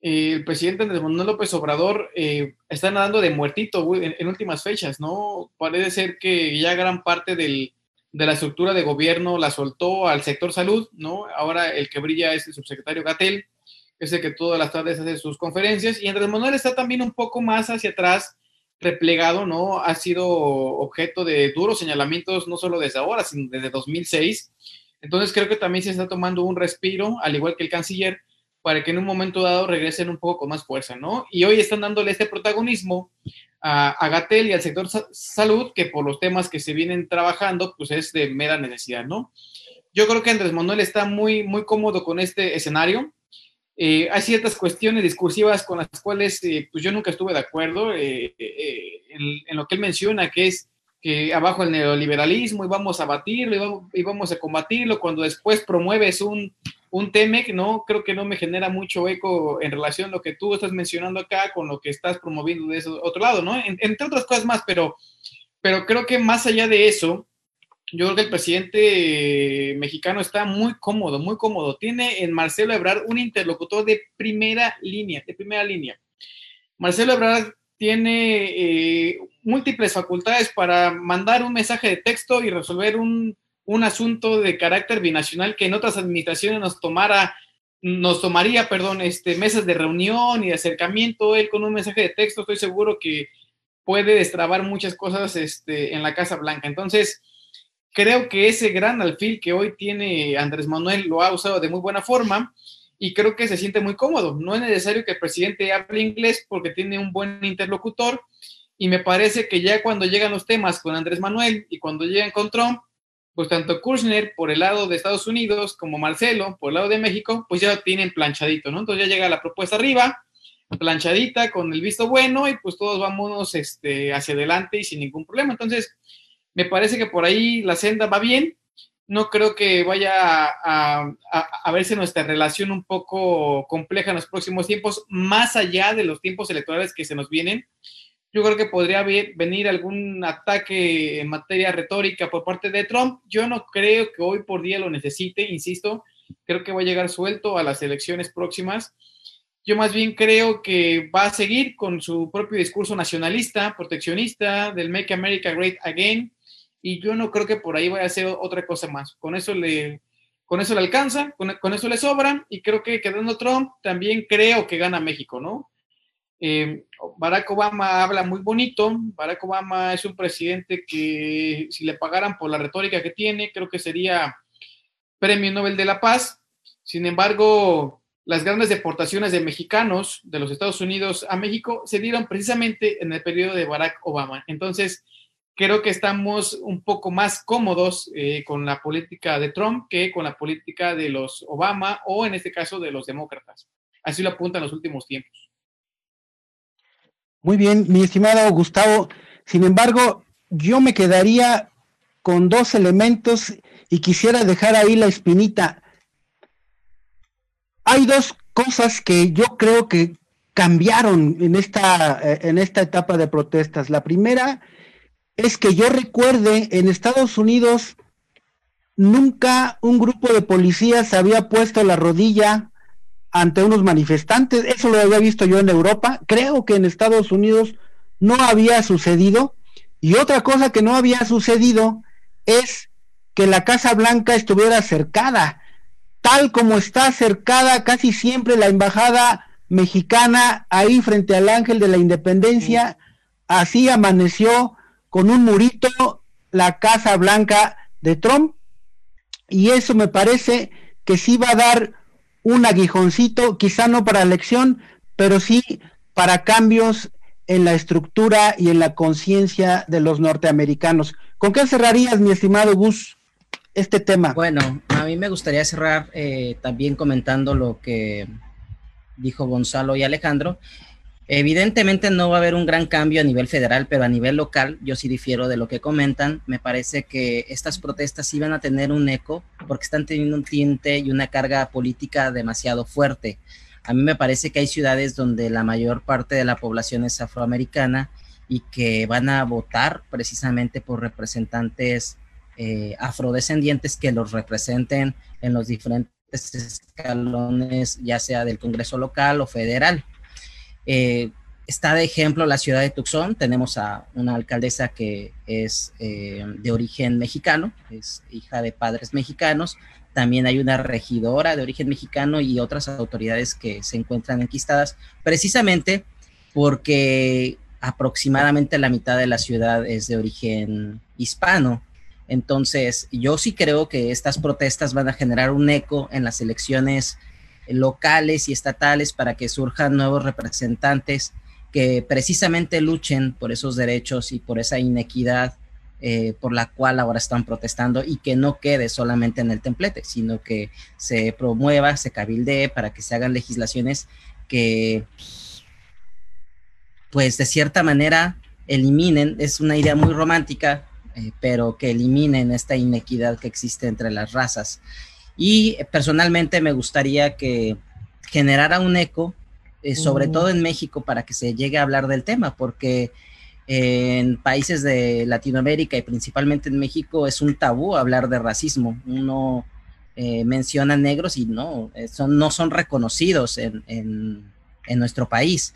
eh, el presidente Andrés Manuel López Obrador eh, está nadando de muertito en, últimas fechas, ¿no? Parece ser que ya gran parte de la estructura de gobierno la soltó al sector salud, ¿no? Ahora el que brilla es el subsecretario Gatel, es el que todas las tardes hace sus conferencias, y Andrés Manuel está también un poco más hacia atrás, replegado, ¿no? Ha sido objeto de duros señalamientos, no solo desde ahora, sino desde 2006. Entonces creo que también se está tomando un respiro, al igual que el canciller, para que en un momento dado regresen un poco con más fuerza, ¿no? Y hoy están dándole este protagonismo a, a y al sector salud, que por los temas que se vienen trabajando, pues es de mera necesidad, ¿no? Yo creo que Andrés Manuel está muy, muy cómodo con este escenario. Eh, hay ciertas cuestiones discursivas con las cuales eh, pues yo nunca estuve de acuerdo eh, en, lo que él menciona, que es que abajo el neoliberalismo y vamos a batirlo y vamos, a combatirlo, cuando después promueves un, un que ¿no? Creo que no me genera mucho eco en relación a lo que tú estás mencionando acá con lo que estás promoviendo de ese otro lado, ¿no? entre otras cosas más, pero, pero creo que más allá de eso, yo creo que el presidente mexicano está muy cómodo, muy cómodo. Tiene en Marcelo Ebrard un interlocutor de primera línea, de primera línea. Marcelo Ebrard tiene eh, múltiples facultades para mandar un mensaje de texto y resolver un, un, asunto de carácter binacional que en otras administraciones nos tomara, nos tomaría, perdón, este, mesas de reunión y de acercamiento. Él con un mensaje de texto, estoy seguro que puede destrabar muchas cosas este, en la Casa Blanca. Entonces, creo que ese gran alfil que hoy tiene Andrés Manuel lo ha usado de muy buena forma y creo que se siente muy cómodo. No es necesario que el presidente hable inglés porque tiene un buen interlocutor y me parece que ya cuando llegan los temas con Andrés Manuel y cuando llegan con Trump, pues tanto Kushner por el lado de Estados Unidos como Marcelo por el lado de México, pues ya tienen planchadito, ¿no? Entonces ya llega la propuesta arriba, planchadita con el visto bueno y pues todos vamos este, hacia adelante y sin ningún problema. Entonces, me parece que por ahí la senda va bien. No creo que vaya a, verse nuestra relación un poco compleja en los próximos tiempos, más allá de los tiempos electorales que se nos vienen. Yo creo que podría venir algún ataque en materia retórica por parte de Trump. Yo no creo que hoy por día lo necesite, insisto. Creo que va a llegar suelto a las elecciones próximas. Yo más bien creo que va a seguir con su propio discurso nacionalista, proteccionista, del Make America Great Again, y yo no creo que por ahí vaya a hacer otra cosa más. Con eso le, con eso le alcanza, con, eso le sobran y creo que quedando Trump también creo que gana México, ¿no? Eh, Barack Obama habla muy bonito, Barack Obama es un presidente que si le pagaran por la retórica que tiene, creo que sería Premio Nobel de la Paz. Sin embargo, las grandes deportaciones de mexicanos de los Estados Unidos a México se dieron precisamente en el periodo de Barack Obama. Entonces, creo que estamos un poco más cómodos eh, con la política de Trump que con la política de los Obama o en este caso de los demócratas. Así lo apuntan los últimos tiempos. Muy bien, mi estimado Gustavo. Sin embargo, yo me quedaría con dos elementos y quisiera dejar ahí la espinita. Hay dos cosas que yo creo que cambiaron en esta, eh, en esta etapa de protestas. La primera es que yo recuerde, en Estados Unidos nunca un grupo de policías había puesto la rodilla ante unos manifestantes. Eso lo había visto yo en Europa. Creo que en Estados Unidos no había sucedido. Y otra cosa que no había sucedido es que la Casa Blanca estuviera cercada, tal como está cercada casi siempre la embajada mexicana ahí frente al Ángel de la Independencia. Así amaneció con un murito la Casa Blanca de Trump y eso me parece que sí va a dar un aguijoncito, quizá no para elección, pero sí para cambios en la estructura y en la conciencia de los norteamericanos. ¿Con qué cerrarías, mi estimado Gus, este tema? Bueno, a mí me gustaría cerrar eh, también comentando lo que dijo Gonzalo y Alejandro, Evidentemente no va a haber un gran cambio a nivel federal, pero a nivel local yo sí difiero de lo que comentan. Me parece que estas protestas van a tener un eco porque están teniendo un tinte y una carga política demasiado fuerte. A mí me parece que hay ciudades donde la mayor parte de la población es afroamericana y que van a votar precisamente por representantes eh, afrodescendientes que los representen en los diferentes escalones, ya sea del Congreso local o federal. Eh, está de ejemplo la ciudad de Tucson, tenemos a una alcaldesa que es eh, de origen mexicano, es hija de padres mexicanos, también hay una regidora de origen mexicano y otras autoridades que se encuentran enquistadas, precisamente porque aproximadamente la mitad de la ciudad es de origen hispano. Entonces, yo sí creo que estas protestas van a generar un eco en las elecciones locales y estatales para que surjan nuevos representantes que precisamente luchen por esos derechos y por esa inequidad eh, por la cual ahora están protestando y que no quede solamente en el templete, sino que se promueva, se cabildee para que se hagan legislaciones que, pues de cierta manera, eliminen, es una idea muy romántica, eh, pero que eliminen esta inequidad que existe entre las razas. Y personalmente me gustaría que generara un eco, eh, sobre mm. todo en México, para que se llegue a hablar del tema, porque en países de Latinoamérica y principalmente en México es un tabú hablar de racismo. Uno eh, menciona negros y no, son, no son reconocidos en, en nuestro país.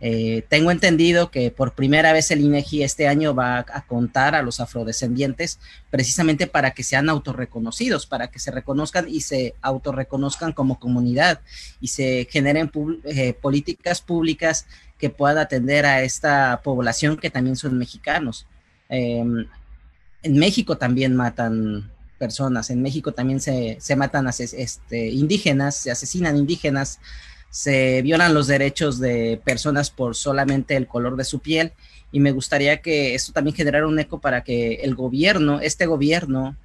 Eh, tengo entendido que por primera vez el INEGI este año va a contar a los afrodescendientes precisamente para que sean autorreconocidos, para que se reconozcan y se autorreconozcan como comunidad y se generen eh, políticas públicas que puedan atender a esta población que también son mexicanos. Em, en México también matan personas, en México también se, se matan este, indígenas, se asesinan indígenas se violan los derechos de personas por solamente el color de su piel. Y me gustaría que esto también generara un eco para que el gobierno, este gobierno,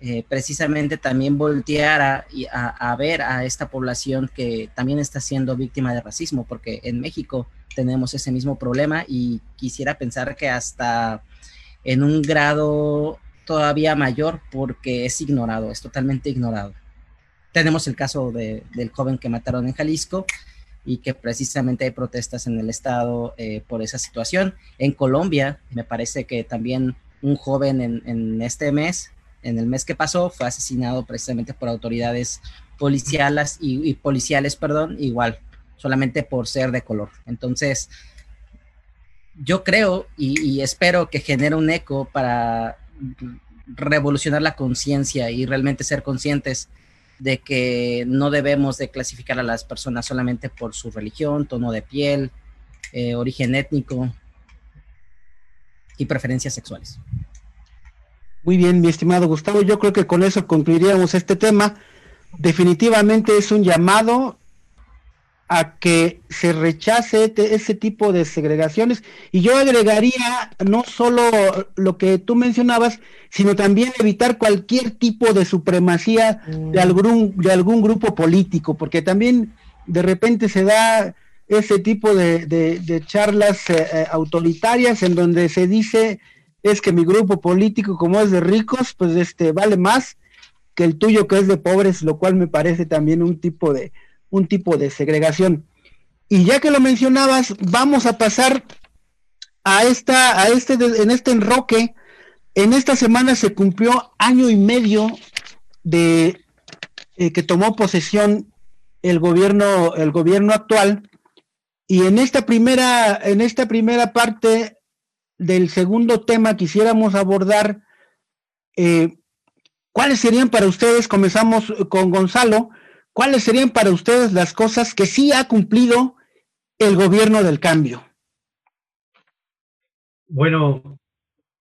eh, precisamente también volteara a, a, ver a esta población que también está siendo víctima de racismo, porque en México tenemos ese mismo problema y quisiera pensar que hasta en un grado todavía mayor porque es ignorado, es totalmente ignorado tenemos el caso de, del joven que mataron en Jalisco y que precisamente hay protestas en el estado eh, por esa situación. En Colombia, me parece que también un joven en, en, este mes, en el mes que pasó, fue asesinado precisamente por autoridades policiales y, y policiales, perdón, igual, solamente por ser de color. Entonces, yo creo y, y espero que genere un eco para revolucionar la conciencia y realmente ser conscientes de que no debemos de clasificar a las personas solamente por su religión, tono de piel, eh, origen étnico y preferencias sexuales. Muy bien, mi estimado Gustavo, yo creo que con eso concluiríamos este tema. Definitivamente es un llamado a que se rechace ese tipo de segregaciones. Y yo agregaría no solo lo que tú mencionabas, sino también evitar cualquier tipo de supremacía de, mm. algún, de algún grupo político, porque también de repente se da ese tipo de, charlas eh, eh, autoritarias en donde se dice es que mi grupo político como es de ricos, pues este vale más que el tuyo que es de pobres, lo cual me parece también un tipo de, un tipo de segregación. Y ya que lo mencionabas, vamos a pasar a esta, a este, en este enroque. En esta semana se cumplió año y medio de eh, que tomó posesión el gobierno, el gobierno actual. Y en esta primera, en esta primera parte del segundo tema quisiéramos abordar eh, cuáles serían para ustedes, comenzamos con Gonzalo, ¿cuáles serían para ustedes las cosas que sí ha cumplido el gobierno del cambio? Bueno,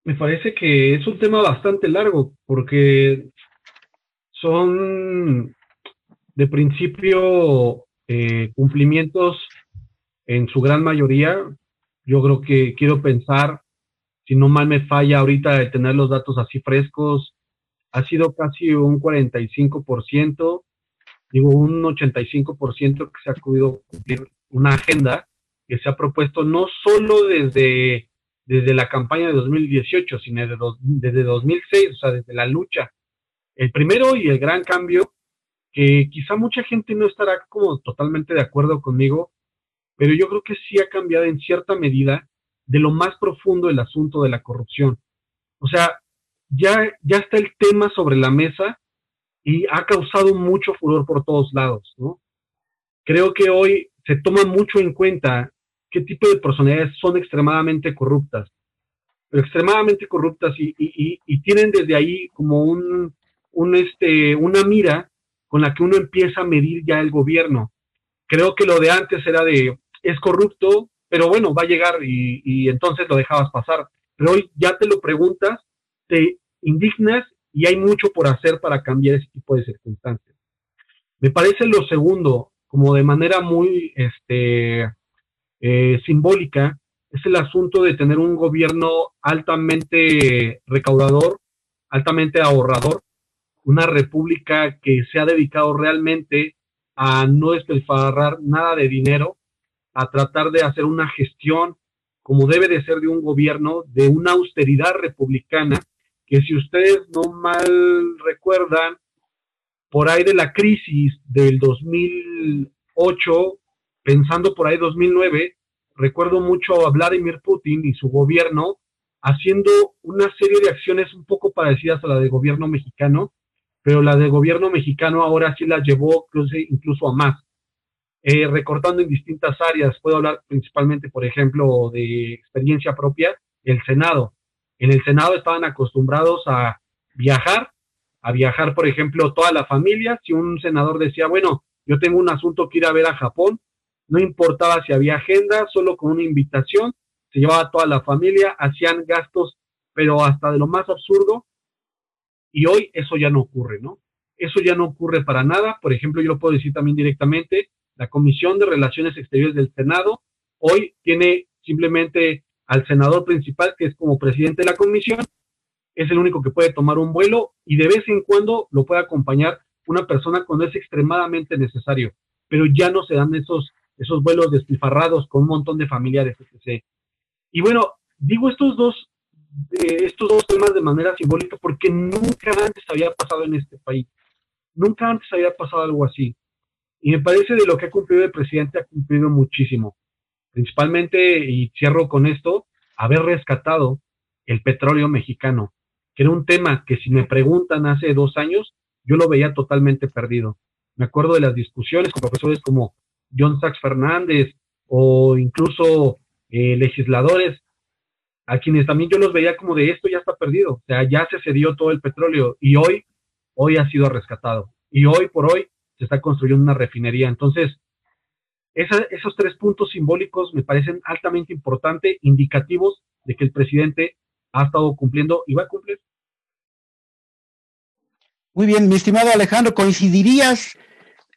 me parece que es un tema bastante largo porque son de principio eh, cumplimientos en su gran mayoría. Yo creo que quiero pensar, si no mal me falla ahorita de tener los datos así frescos, ha sido casi un 45% digo, un 85% que se ha podido cumplir una agenda que se ha propuesto no solo desde, desde la campaña de 2018, sino desde, desde 2006, o sea, desde la lucha. El primero y el gran cambio que quizá mucha gente no estará como totalmente de acuerdo conmigo, pero yo creo que sí ha cambiado en cierta medida de lo más profundo el asunto de la corrupción. O sea, ya, ya está el tema sobre la mesa y ha causado mucho furor por todos lados, ¿no? Creo que hoy se toma mucho en cuenta qué tipo de personalidades son extremadamente corruptas, pero extremadamente corruptas y, y, y tienen desde ahí como un, un, este, una mira con la que uno empieza a medir ya el gobierno. Creo que lo de antes era de, es corrupto, pero bueno, va a llegar y, y entonces lo dejabas pasar. Pero hoy ya te lo preguntas, te indignas y hay mucho por hacer para cambiar ese tipo de circunstancias. Me parece lo segundo, como de manera muy este, eh, simbólica, es el asunto de tener un gobierno altamente recaudador, altamente ahorrador, una república que se ha dedicado realmente a no despilfarrar nada de dinero, a tratar de hacer una gestión como debe de ser de un gobierno, de una austeridad republicana, que si ustedes no mal recuerdan, por ahí de la crisis del 2008, pensando por ahí 2009, recuerdo mucho a Vladimir Putin y su gobierno haciendo una serie de acciones un poco parecidas a la del gobierno mexicano, pero la del gobierno mexicano ahora sí la llevó incluso, a más, eh, recortando en distintas áreas. Puedo hablar principalmente, por ejemplo, de experiencia propia, el Senado. En el Senado estaban acostumbrados a viajar, a viajar, por ejemplo, toda la familia. Si un senador decía, bueno, yo tengo un asunto que ir a ver a Japón, no importaba si había agenda, solo con una invitación, se llevaba toda la familia, hacían gastos, pero hasta de lo más absurdo, y hoy eso ya no ocurre, ¿no? Eso ya no ocurre para nada. Por ejemplo, yo lo puedo decir también directamente, la Comisión de Relaciones Exteriores del Senado hoy tiene simplemente al senador principal, que es como presidente de la comisión, es el único que puede tomar un vuelo y de vez en cuando lo puede acompañar una persona cuando es extremadamente necesario, pero ya no se dan esos, esos vuelos despilfarrados con un montón de familiares, etc. Y bueno, digo estos dos estos dos temas de manera simbólica porque nunca antes había pasado en este país. Nunca antes había pasado algo así. Y me parece de lo que ha cumplido el presidente, ha cumplido muchísimo. Principalmente, y cierro con esto, haber rescatado el petróleo mexicano, que era un tema que si me preguntan hace dos años, yo lo veía totalmente perdido. Me acuerdo de las discusiones con profesores como John Sachs Fernández o incluso eh, legisladores a quienes también yo los veía como de esto ya está perdido, o sea, ya se cedió todo el petróleo y hoy, hoy ha sido rescatado y hoy por hoy se está construyendo una refinería. Entonces, esos tres puntos simbólicos me parecen altamente importantes, indicativos de que el presidente ha estado cumpliendo y va a cumplir. Muy bien, mi estimado Alejandro, ¿coincidirías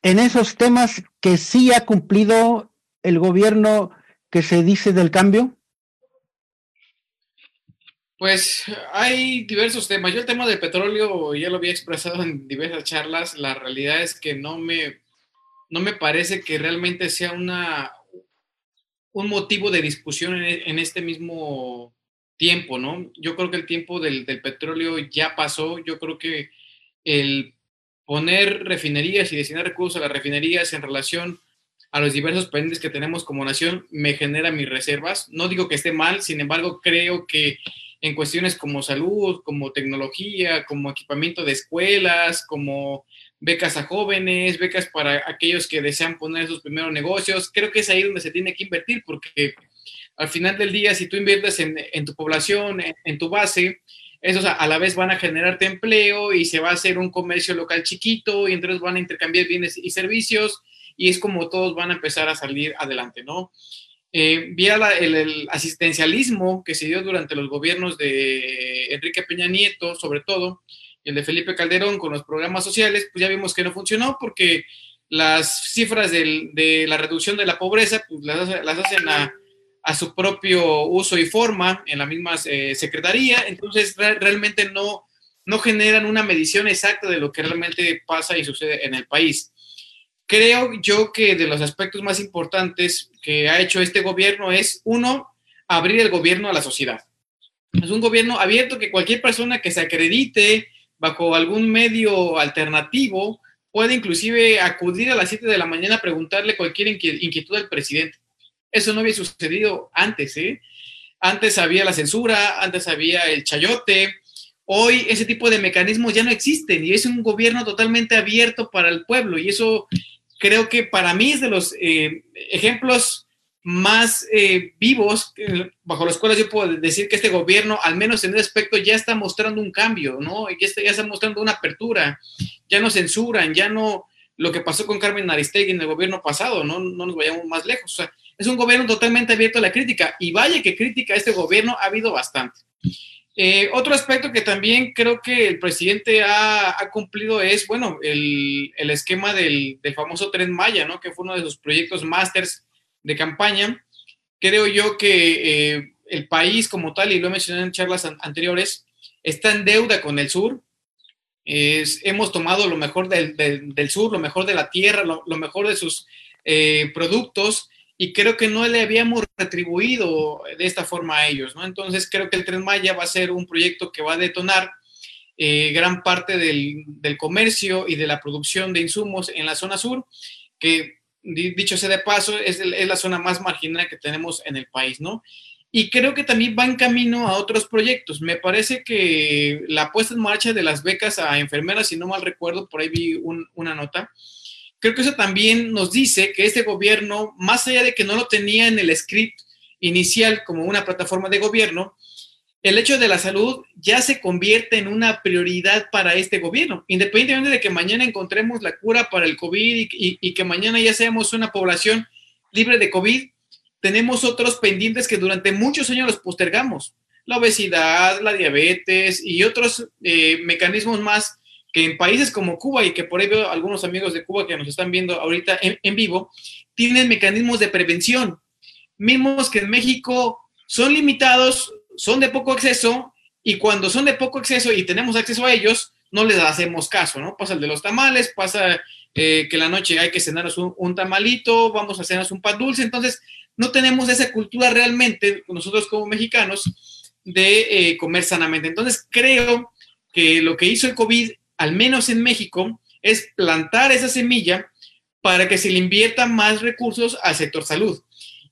en esos temas que sí ha cumplido el gobierno que se dice del cambio? Pues hay diversos temas. Yo el tema del petróleo ya lo había expresado en diversas charlas. La realidad es que no me, no me parece que realmente sea una, un motivo de discusión en, este mismo tiempo, ¿no? Yo creo que el tiempo del, del, petróleo ya pasó. Yo creo que el poner refinerías y destinar recursos a las refinerías en relación a los diversos pendientes que tenemos como nación me genera mis reservas. No digo que esté mal, sin embargo, creo que en cuestiones como salud, como tecnología, como equipamiento de escuelas, como becas a jóvenes, becas para aquellos que desean poner sus primeros negocios. Creo que es ahí donde se tiene que invertir porque al final del día, si tú inviertes en, tu población, en, tu base, esos a, la vez van a generarte empleo y se va a hacer un comercio local chiquito y entonces van a intercambiar bienes y servicios y es como todos van a empezar a salir adelante, ¿no? eh, vía el, asistencialismo que se dio durante los gobiernos de Enrique Peña Nieto, sobre todo, el de Felipe Calderón con los programas sociales, pues ya vimos que no funcionó porque las cifras de la reducción de la pobreza pues las, hacen a, su propio uso y forma en la misma eh, secretaría, entonces realmente no, no generan una medición exacta de lo que realmente pasa y sucede en el país. Creo yo que de los aspectos más importantes que ha hecho este gobierno es, uno, abrir el gobierno a la sociedad. Es un gobierno abierto que cualquier persona que se acredite bajo algún medio alternativo puede inclusive acudir a las 7 de la mañana a preguntarle cualquier inquietud al presidente. Eso no había sucedido antes, ¿eh? Antes había la censura, antes había el chayote. Hoy ese tipo de mecanismos ya no existen y es un gobierno totalmente abierto para el pueblo. Y eso creo que para mí es de los eh, ejemplos más eh, vivos bajo los cuales yo puedo decir que este gobierno, al menos en ese aspecto, ya está mostrando un cambio, ¿no? Ya está, ya está mostrando una apertura, ya no censuran, ya no lo que pasó con Carmen Aristegui en el gobierno pasado, no, no nos vayamos más lejos. O sea, es un gobierno totalmente abierto a la crítica y vaya que crítica a este gobierno ha habido bastante. Eh, otro aspecto que también creo que el presidente ha, cumplido es, bueno, el, esquema del, famoso Tren Maya, ¿no? Que fue uno de sus proyectos másters de campaña. Creo yo que eh, el país como tal, y lo he mencionado en charlas anteriores, está en deuda con el sur. hemos tomado lo mejor del, sur, lo mejor de la tierra, lo, mejor de sus eh, productos y creo que no le habíamos retribuido de esta forma a ellos, ¿no? Entonces creo que el Tren Maya va a ser un proyecto que va a detonar eh, gran parte del, comercio y de la producción de insumos en la zona sur, que dicho sea de paso, es, la zona más marginal que tenemos en el país, ¿no? Y creo que también va en camino a otros proyectos. Me parece que la puesta en marcha de las becas a enfermeras, si no mal recuerdo, por ahí vi una nota, creo que eso también nos dice que este gobierno, más allá de que no lo tenía en el script inicial como una plataforma de gobierno, el hecho de la salud ya se convierte en una prioridad para este gobierno, independientemente de que mañana encontremos la cura para el COVID y, que mañana ya seamos una población libre de COVID, tenemos otros pendientes que durante muchos años los postergamos, la obesidad, la diabetes y otros eh, mecanismos más que en países como Cuba y que por ahí veo algunos amigos de Cuba que nos están viendo ahorita en, vivo, tienen mecanismos de prevención, mismos que en México son limitados, son de poco acceso y cuando son de poco acceso y tenemos acceso a ellos, no les hacemos caso, ¿no? Pasa el de los tamales, pasa eh, que la noche hay que cenarnos un, tamalito, vamos a cenarnos un pan dulce, entonces no tenemos esa cultura realmente, nosotros como mexicanos, de eh, comer sanamente. Entonces creo que lo que hizo el COVID al menos en México, es plantar esa semilla para que se le invierta más recursos al sector salud.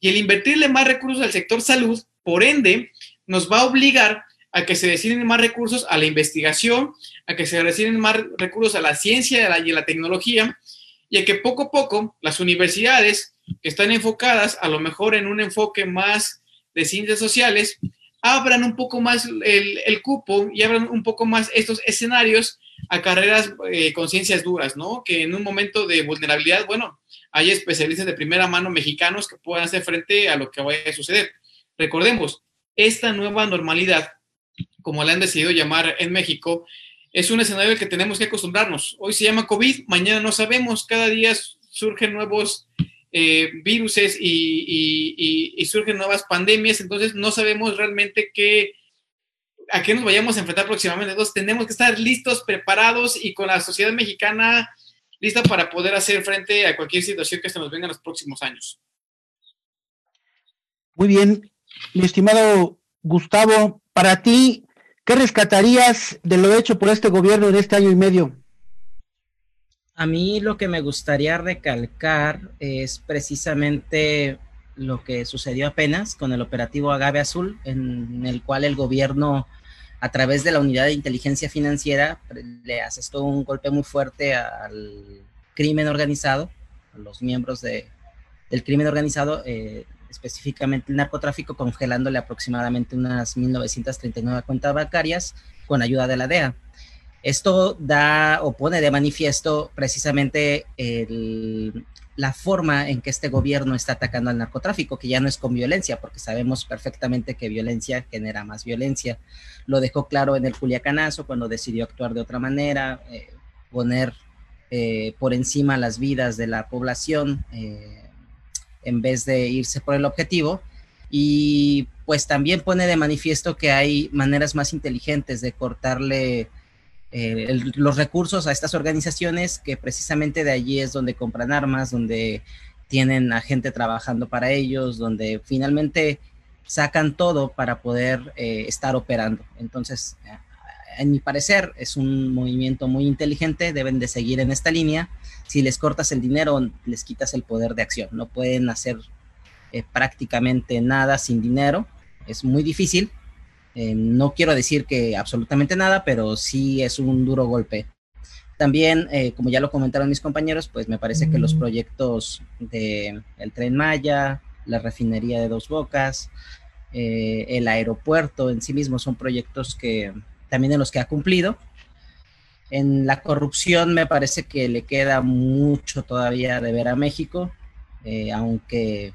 Y el invertirle más recursos al sector salud, por ende, nos va a obligar a que se destinen más recursos a la investigación, a que se destinen más recursos a la ciencia y a la tecnología, y a que poco a poco las universidades que están enfocadas a lo mejor en un enfoque más de ciencias sociales, abran un poco más el, cupo y abran un poco más estos escenarios a carreras eh, con ciencias duras, ¿no? Que en un momento de vulnerabilidad, bueno, hay especialistas de primera mano mexicanos que puedan hacer frente a lo que vaya a suceder. Recordemos, esta nueva normalidad, como la han decidido llamar en México, es un escenario al que tenemos que acostumbrarnos. Hoy se llama COVID, mañana no sabemos, cada día surgen nuevos eh, viruses y, surgen nuevas pandemias, entonces no sabemos realmente qué a qué nos vayamos a enfrentar próximamente. Entonces tenemos que estar listos, preparados y con la sociedad mexicana lista para poder hacer frente a cualquier situación que se nos venga en los próximos años. Muy bien, mi estimado Gustavo, para ti, ¿qué rescatarías de lo hecho por este gobierno en este año y medio? A mí lo que me gustaría recalcar es precisamente lo que sucedió apenas con el operativo Agave Azul, en el cual el gobierno, a través de la unidad de inteligencia financiera, le asestó un golpe muy fuerte al crimen organizado, a los miembros de, del crimen organizado, eh, específicamente el narcotráfico, congelándole aproximadamente unas 1.939 cuentas bancarias con ayuda de la DEA. Esto da o pone de manifiesto precisamente el, la forma en que este gobierno está atacando al narcotráfico, que ya no es con violencia, porque sabemos perfectamente que violencia genera más violencia. Lo dejó claro en el Culiacanazo cuando decidió actuar de otra manera, eh, poner eh, por encima las vidas de la población eh, en vez de irse por el objetivo. Y pues también pone de manifiesto que hay maneras más inteligentes de cortarle eh, los recursos a estas organizaciones que precisamente de allí es donde compran armas, donde tienen a gente trabajando para ellos, donde finalmente sacan todo para poder eh, estar operando. Entonces, en mi parecer, es un movimiento muy inteligente, deben de seguir en esta línea. Si les cortas el dinero, les quitas el poder de acción. No pueden hacer eh, prácticamente nada sin dinero. Es muy difícil. Eh, no quiero decir que absolutamente nada, pero sí es un duro golpe. También, eh, como ya lo comentaron mis compañeros, pues me parece que los proyectos de el tren Maya, la refinería de Dos Bocas, el aeropuerto en sí mismo son proyectos que también en los que ha cumplido. En la corrupción me parece que le queda mucho todavía de ver a México, aunque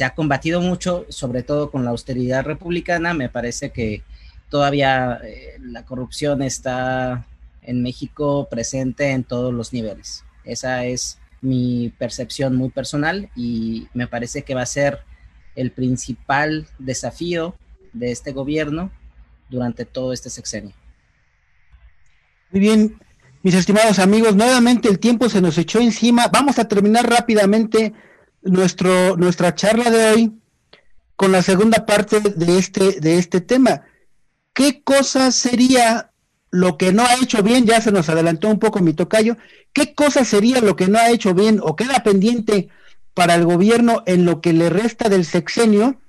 se ha combatido mucho, sobre todo con la austeridad republicana. Me parece que todavía eh, la corrupción está en México presente en todos los niveles. Esa es mi percepción muy personal y me parece que va a ser el principal desafío de este gobierno durante todo este sexenio. Muy bien, mis estimados amigos, nuevamente el tiempo se nos echó encima. Vamos a terminar rápidamente nuestro, nuestra charla de hoy con la segunda parte de este, de este tema. ¿Qué cosa sería lo que no ha hecho bien? Ya se nos adelantó un poco mi tocayo. ¿Qué cosa sería lo que no ha hecho bien o queda pendiente para el gobierno en lo que le resta del sexenio?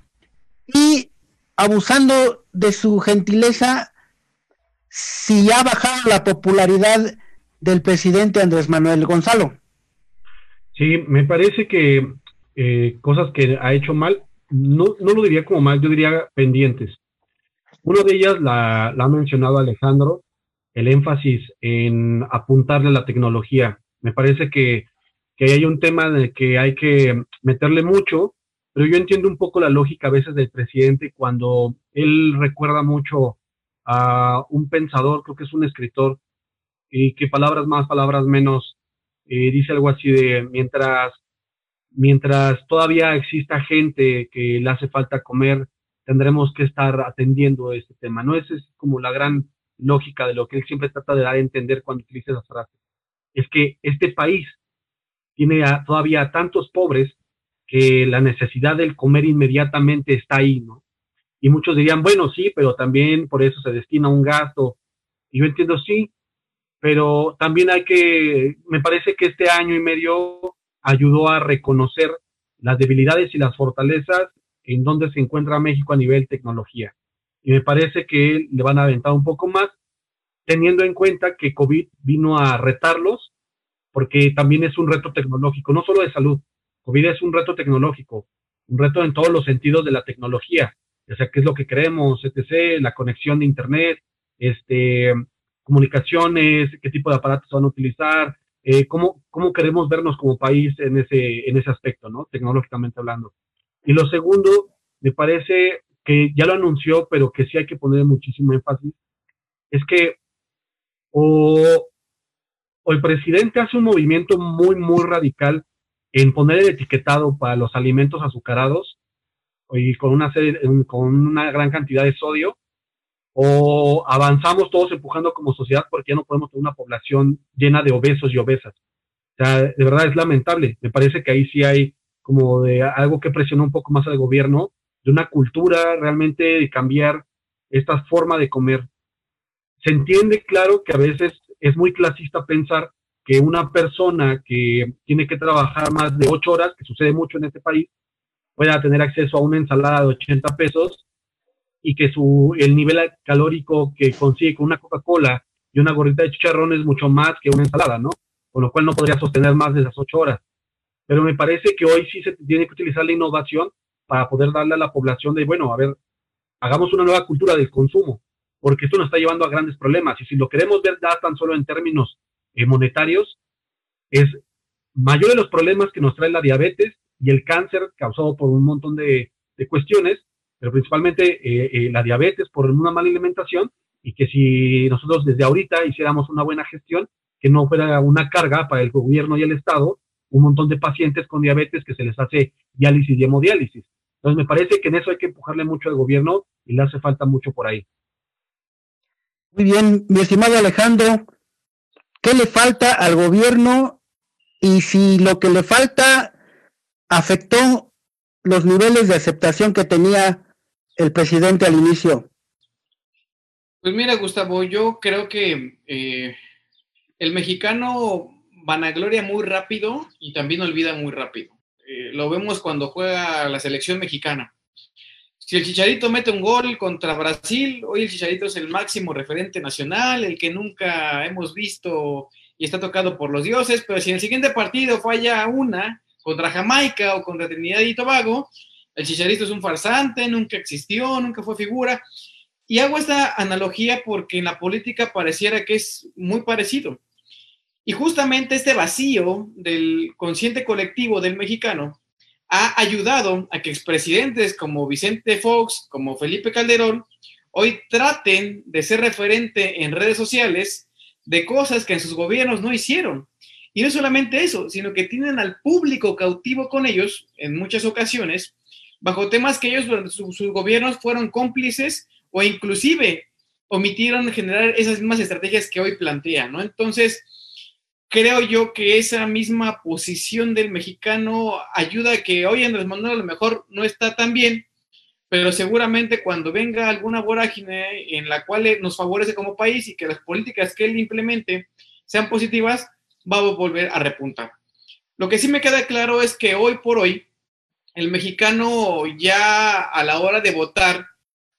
Y abusando de su gentileza, si ha bajado la popularidad del presidente Andrés Manuel Gonzalo. Sí, me parece que eh, cosas que ha hecho mal, no, no lo diría como mal, yo diría pendientes. Una de ellas la, ha mencionado Alejandro, el énfasis en apuntarle a la tecnología. Me parece que, que hay un tema de que hay que meterle mucho, pero yo entiendo un poco la lógica a veces del presidente cuando él recuerda mucho a un pensador, creo que es un escritor, y que palabras más, palabras menos, dice algo así de mientras mientras todavía exista gente que le hace falta comer, tendremos que estar atendiendo este tema. No esa es como la gran lógica de lo que él siempre trata de dar a entender cuando utiliza esa frase. Es que este país tiene todavía tantos pobres que la necesidad del comer inmediatamente está ahí, ¿no? Y muchos dirían, bueno, sí, pero también por eso se destina un gasto. Y yo entiendo, sí, pero también hay que, me parece que este año y medio ayudó a reconocer las debilidades y las fortalezas en donde se encuentra México a nivel tecnología. Y me parece que le van a aventar un poco más, teniendo en cuenta que COVID vino a retarlos, porque también es un reto tecnológico, no solo de salud. COVID es un reto tecnológico, un reto en todos los sentidos de la tecnología, o sea, qué es lo que creemos, etc., la conexión de Internet, este, comunicaciones, qué tipo de aparatos van a utilizar, eh, cómo, cómo queremos vernos como país en ese, en ese aspecto, ¿no? Tecnológicamente hablando. Y lo segundo, me parece que ya lo anunció, pero que sí hay que poner muchísimo énfasis, es que o, o, el presidente hace un movimiento muy, muy radical en poner el etiquetado para los alimentos azucarados y con una, serie, con una gran cantidad de sodio, o avanzamos todos empujando como sociedad porque ya no podemos tener una población llena de obesos y obesas. O sea, de verdad es lamentable. Me parece que ahí sí hay como de algo que presiona un poco más al gobierno, de una cultura realmente de cambiar esta forma de comer. Se entiende, claro, que a veces es muy clasista pensar que una persona que tiene que trabajar más de ocho horas, que sucede mucho en este país, pueda tener acceso a una ensalada de 80 pesos y que su, el nivel calórico que consigue con una Coca-Cola y una gorrita de chicharrón es mucho más que una ensalada, ¿no? Con lo cual no podría sostener más de esas ocho horas. Pero me parece que hoy sí se tiene que utilizar la innovación para poder darle a la población de, bueno, a ver, hagamos una nueva cultura del consumo, porque esto nos está llevando a grandes problemas. Y si lo queremos ver ya tan solo en términos eh, monetarios, es mayor de los problemas que nos trae la diabetes y el cáncer causado por un montón de, cuestiones pero principalmente eh, eh, la diabetes por una mala alimentación y que si nosotros desde ahorita hiciéramos una buena gestión, que no fuera una carga para el gobierno y el Estado, un montón de pacientes con diabetes que se les hace diálisis y hemodiálisis. Entonces me parece que en eso hay que empujarle mucho al gobierno y le hace falta mucho por ahí. Muy bien, mi estimado Alejandro, ¿qué le falta al gobierno y si lo que le falta afectó los niveles de aceptación que tenía el presidente al inicio? Pues mira, Gustavo, yo creo que eh, el mexicano vanagloria muy rápido y también olvida muy rápido. Eh, lo vemos cuando juega la selección mexicana. Si el Chicharito mete un gol contra Brasil, hoy el Chicharito es el máximo referente nacional, el que nunca hemos visto y está tocado por los dioses, pero si en el siguiente partido falla una contra Jamaica o contra Trinidad y Tobago, el Chicharito es un farsante, nunca existió, nunca fue figura. Y hago esta analogía porque en la política pareciera que es muy parecido. Y justamente este vacío del consciente colectivo del mexicano ha ayudado a que expresidentes como Vicente Fox, como Felipe Calderón, hoy traten de ser referente en redes sociales de cosas que en sus gobiernos no hicieron. Y no solamente eso, sino que tienen al público cautivo con ellos en muchas ocasiones, bajo temas que ellos durante sus gobiernos fueron cómplices o inclusive omitieron generar esas mismas estrategias que hoy plantean, ¿no? Entonces, creo yo que esa misma posición del mexicano ayuda a que hoy Andrés Manuel a lo mejor no está tan bien, pero seguramente cuando venga alguna vorágine en la cual nos favorece como país y que las políticas que él implemente sean positivas, va a volver a repuntar. Lo que sí me queda claro es que hoy por hoy el mexicano ya a la hora de votar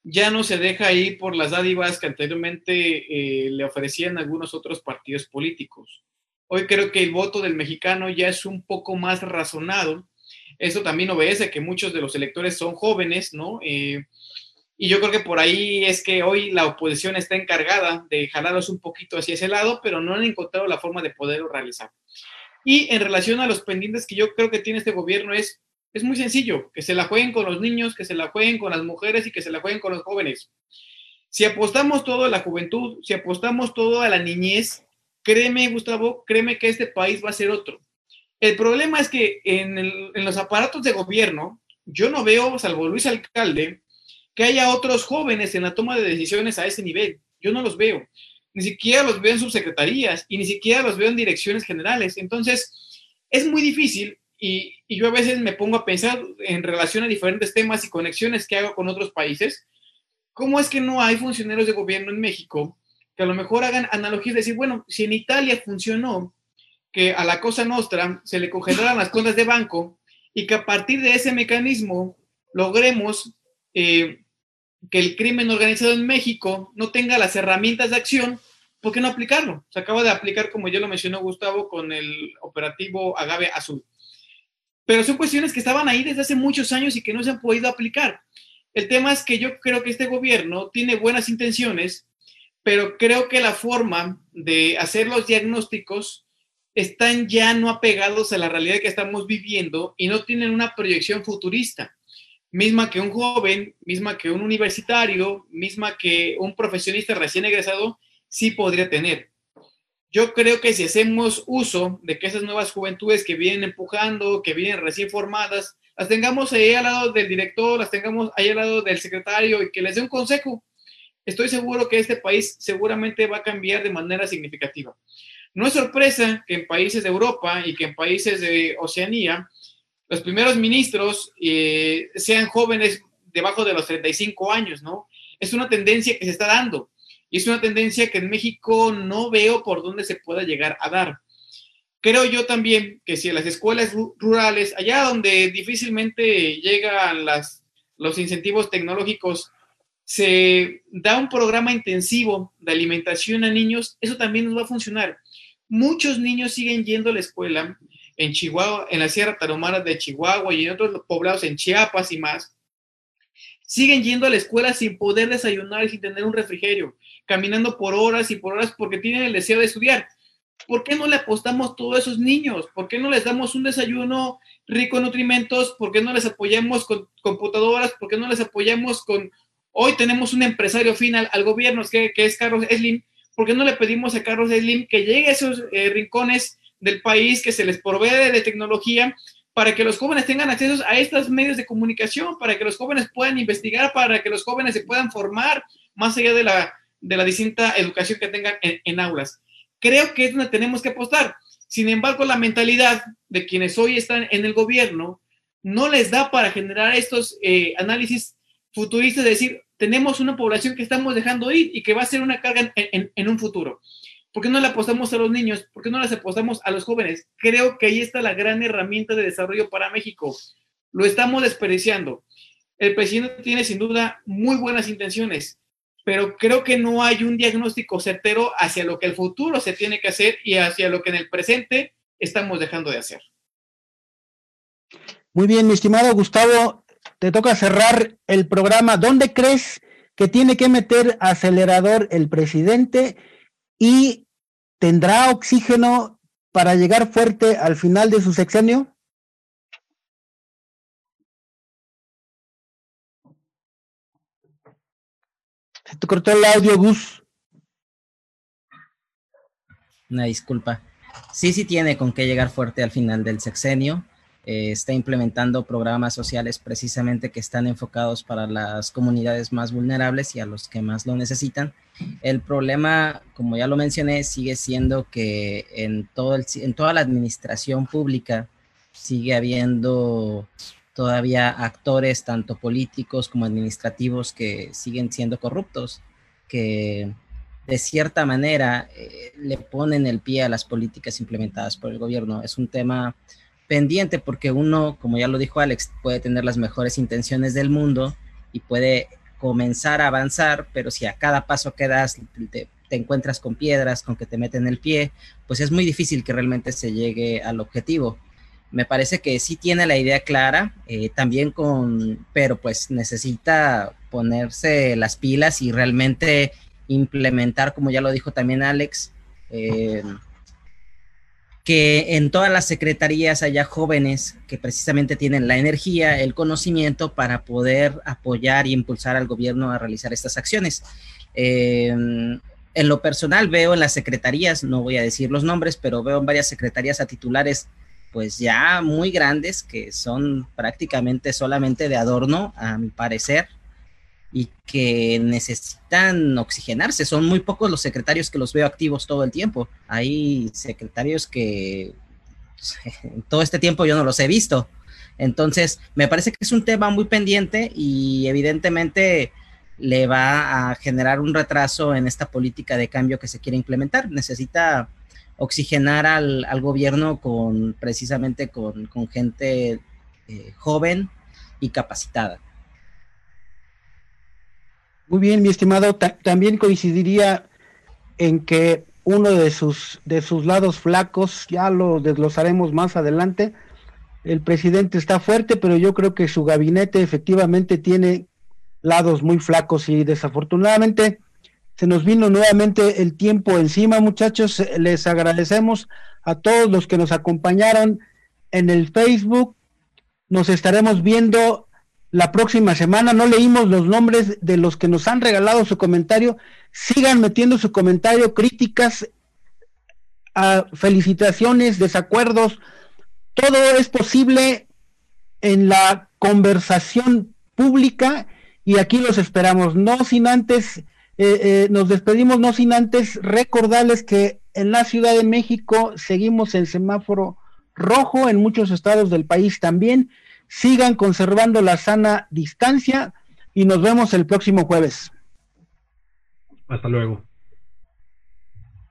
ya no se deja ir por las dádivas que anteriormente eh, le ofrecían algunos otros partidos políticos. Hoy creo que el voto del mexicano ya es un poco más razonado. Eso también obedece que muchos de los electores son jóvenes, ¿no? Eh, y yo creo que por ahí es que hoy la oposición está encargada de jalarlos un poquito hacia ese lado, pero no han encontrado la forma de poderlo realizar. Y en relación a los pendientes que yo creo que tiene este gobierno es, es muy sencillo, que se la jueguen con los niños, que se la jueguen con las mujeres y que se la jueguen con los jóvenes. Si apostamos todo a la juventud, si apostamos todo a la niñez, créeme, Gustavo, créeme que este país va a ser otro. El problema es que en, en los aparatos de gobierno, yo no veo, salvo Luis Alcalde, que haya otros jóvenes en la toma de decisiones a ese nivel. Yo no los veo. Ni siquiera los veo en subsecretarías y ni siquiera los veo en direcciones generales. Entonces, es muy difícil y, y, yo a veces me pongo a pensar en relación a diferentes temas y conexiones que hago con otros países. ¿Cómo es que no hay funcionarios de gobierno en México que a lo mejor hagan analogías de decir, bueno, si en Italia funcionó que a la Cosa Nostra se le congelaran las cuentas de banco y que a partir de ese mecanismo logremos eh, que el crimen organizado en México no tenga las herramientas de acción, ¿por qué no aplicarlo? Se acaba de aplicar, como ya lo mencionó Gustavo, con el operativo Agave Azul. Pero son cuestiones que estaban ahí desde hace muchos años y que no se han podido aplicar. El tema es que yo creo que este gobierno tiene buenas intenciones, pero creo que la forma de hacer los diagnósticos están ya no apegados a la realidad que estamos viviendo y no tienen una proyección futurista misma que un joven, misma que un universitario, misma que un profesionista recién egresado, sí podría tener. Yo creo que si hacemos uso de que esas nuevas juventudes que vienen empujando, que vienen recién formadas, las tengamos ahí al lado del director, las tengamos ahí al lado del secretario y que les dé un consejo, estoy seguro que este país seguramente va a cambiar de manera significativa. No es sorpresa que en países de Europa y que en países de Oceanía los primeros ministros eh, sean jóvenes debajo de los 35 años, ¿no? Es una tendencia que se está dando y es una tendencia que en México no veo por dónde se pueda llegar a dar. Creo yo también que si en las escuelas rurales, allá donde difícilmente llegan las, los incentivos tecnológicos, se da un programa intensivo de alimentación a niños, eso también nos va a funcionar. Muchos niños siguen yendo a la escuela en Chihuahua, en la Sierra Tarahumara de Chihuahua y en otros poblados en Chiapas y más, siguen yendo a la escuela sin poder desayunar y sin tener un refrigerio, caminando por horas y por horas porque tienen el deseo de estudiar. ¿Por qué no le apostamos a todos esos niños? ¿Por qué no les damos un desayuno rico en nutrimentos? ¿Por qué no les apoyamos con computadoras? ¿Por qué no les apoyamos con... Hoy tenemos un empresario final al gobierno que, es Carlos Slim. ¿Por qué no le pedimos a Carlos Slim que llegue a esos eh, rincones del país, que se les provee de tecnología para que los jóvenes tengan acceso a estos medios de comunicación, para que los jóvenes puedan investigar, para que los jóvenes se puedan formar más allá de la, de la distinta educación que tengan en, aulas. Creo que es donde tenemos que apostar. Sin embargo, la mentalidad de quienes hoy están en el gobierno no les da para generar estos eh, análisis futurista de decir, tenemos una población que estamos dejando ir y que va a ser una carga en, un futuro. ¿Por qué no le apostamos a los niños? ¿Por qué no les apostamos a los jóvenes? Creo que ahí está la gran herramienta de desarrollo para México. Lo estamos desperdiciando. El presidente tiene sin duda muy buenas intenciones, pero creo que no hay un diagnóstico certero hacia lo que el futuro se tiene que hacer y hacia lo que en el presente estamos dejando de hacer. Muy bien, mi estimado Gustavo, te toca cerrar el programa. ¿Dónde crees que tiene que meter acelerador el presidente y tendrá oxígeno para llegar fuerte al final de su sexenio? Se te cortó el audio, Gus. Una disculpa. Sí, sí tiene con qué llegar fuerte al final del sexenio. Eh, está implementando programas sociales precisamente que están enfocados para las comunidades más vulnerables y a los que más lo necesitan. El problema, como ya lo mencioné, sigue siendo que en, todo el, en toda la administración pública sigue habiendo todavía actores, tanto políticos como administrativos, que siguen siendo corruptos, que de cierta manera eh, le ponen el pie a las políticas implementadas por el gobierno. Es un tema pendiente porque uno, como ya lo dijo Alex, puede tener las mejores intenciones del mundo y puede comenzar a avanzar, pero si a cada paso que das te, encuentras con piedras, con que te meten el pie, pues es muy difícil que realmente se llegue al objetivo. Me parece que sí tiene la idea clara, eh, también con, pero pues necesita ponerse las pilas y realmente implementar, como ya lo dijo también Alex, eh, que en todas las secretarías haya jóvenes que precisamente tienen la energía, el conocimiento para poder apoyar y impulsar al gobierno a realizar estas acciones. Em, en lo personal veo en las secretarías, no voy a decir los nombres, pero veo en varias secretarías a titulares pues ya muy grandes que son prácticamente solamente de adorno, a mi parecer, y que necesitan oxigenarse. Son muy pocos los secretarios que los veo activos todo el tiempo. Hay secretarios que todo este tiempo yo no los he visto. Entonces, me parece que es un tema muy pendiente y evidentemente le va a generar un retraso en esta política de cambio que se quiere implementar. Necesita oxigenar al, gobierno con precisamente con, gente eh, joven y capacitada. Muy bien, mi estimado, también coincidiría en que uno de sus, de sus lados flacos, ya lo desglosaremos más adelante, el presidente está fuerte, pero yo creo que su gabinete efectivamente tiene lados muy flacos y desafortunadamente se nos vino nuevamente el tiempo encima, muchachos. Les agradecemos a todos los que nos acompañaron en el Facebook. Nos estaremos viendo la próxima semana. No leímos los nombres de los que nos han regalado su comentario. Sigan metiendo su comentario, críticas, ah, felicitaciones, desacuerdos. Todo es posible en la conversación pública y aquí los esperamos. No sin antes, eh, eh, nos despedimos, no sin antes recordarles que en la Ciudad de México seguimos en semáforo rojo, en muchos estados del país también sigan conservando la sana distancia y nos vemos el próximo jueves. Hasta luego.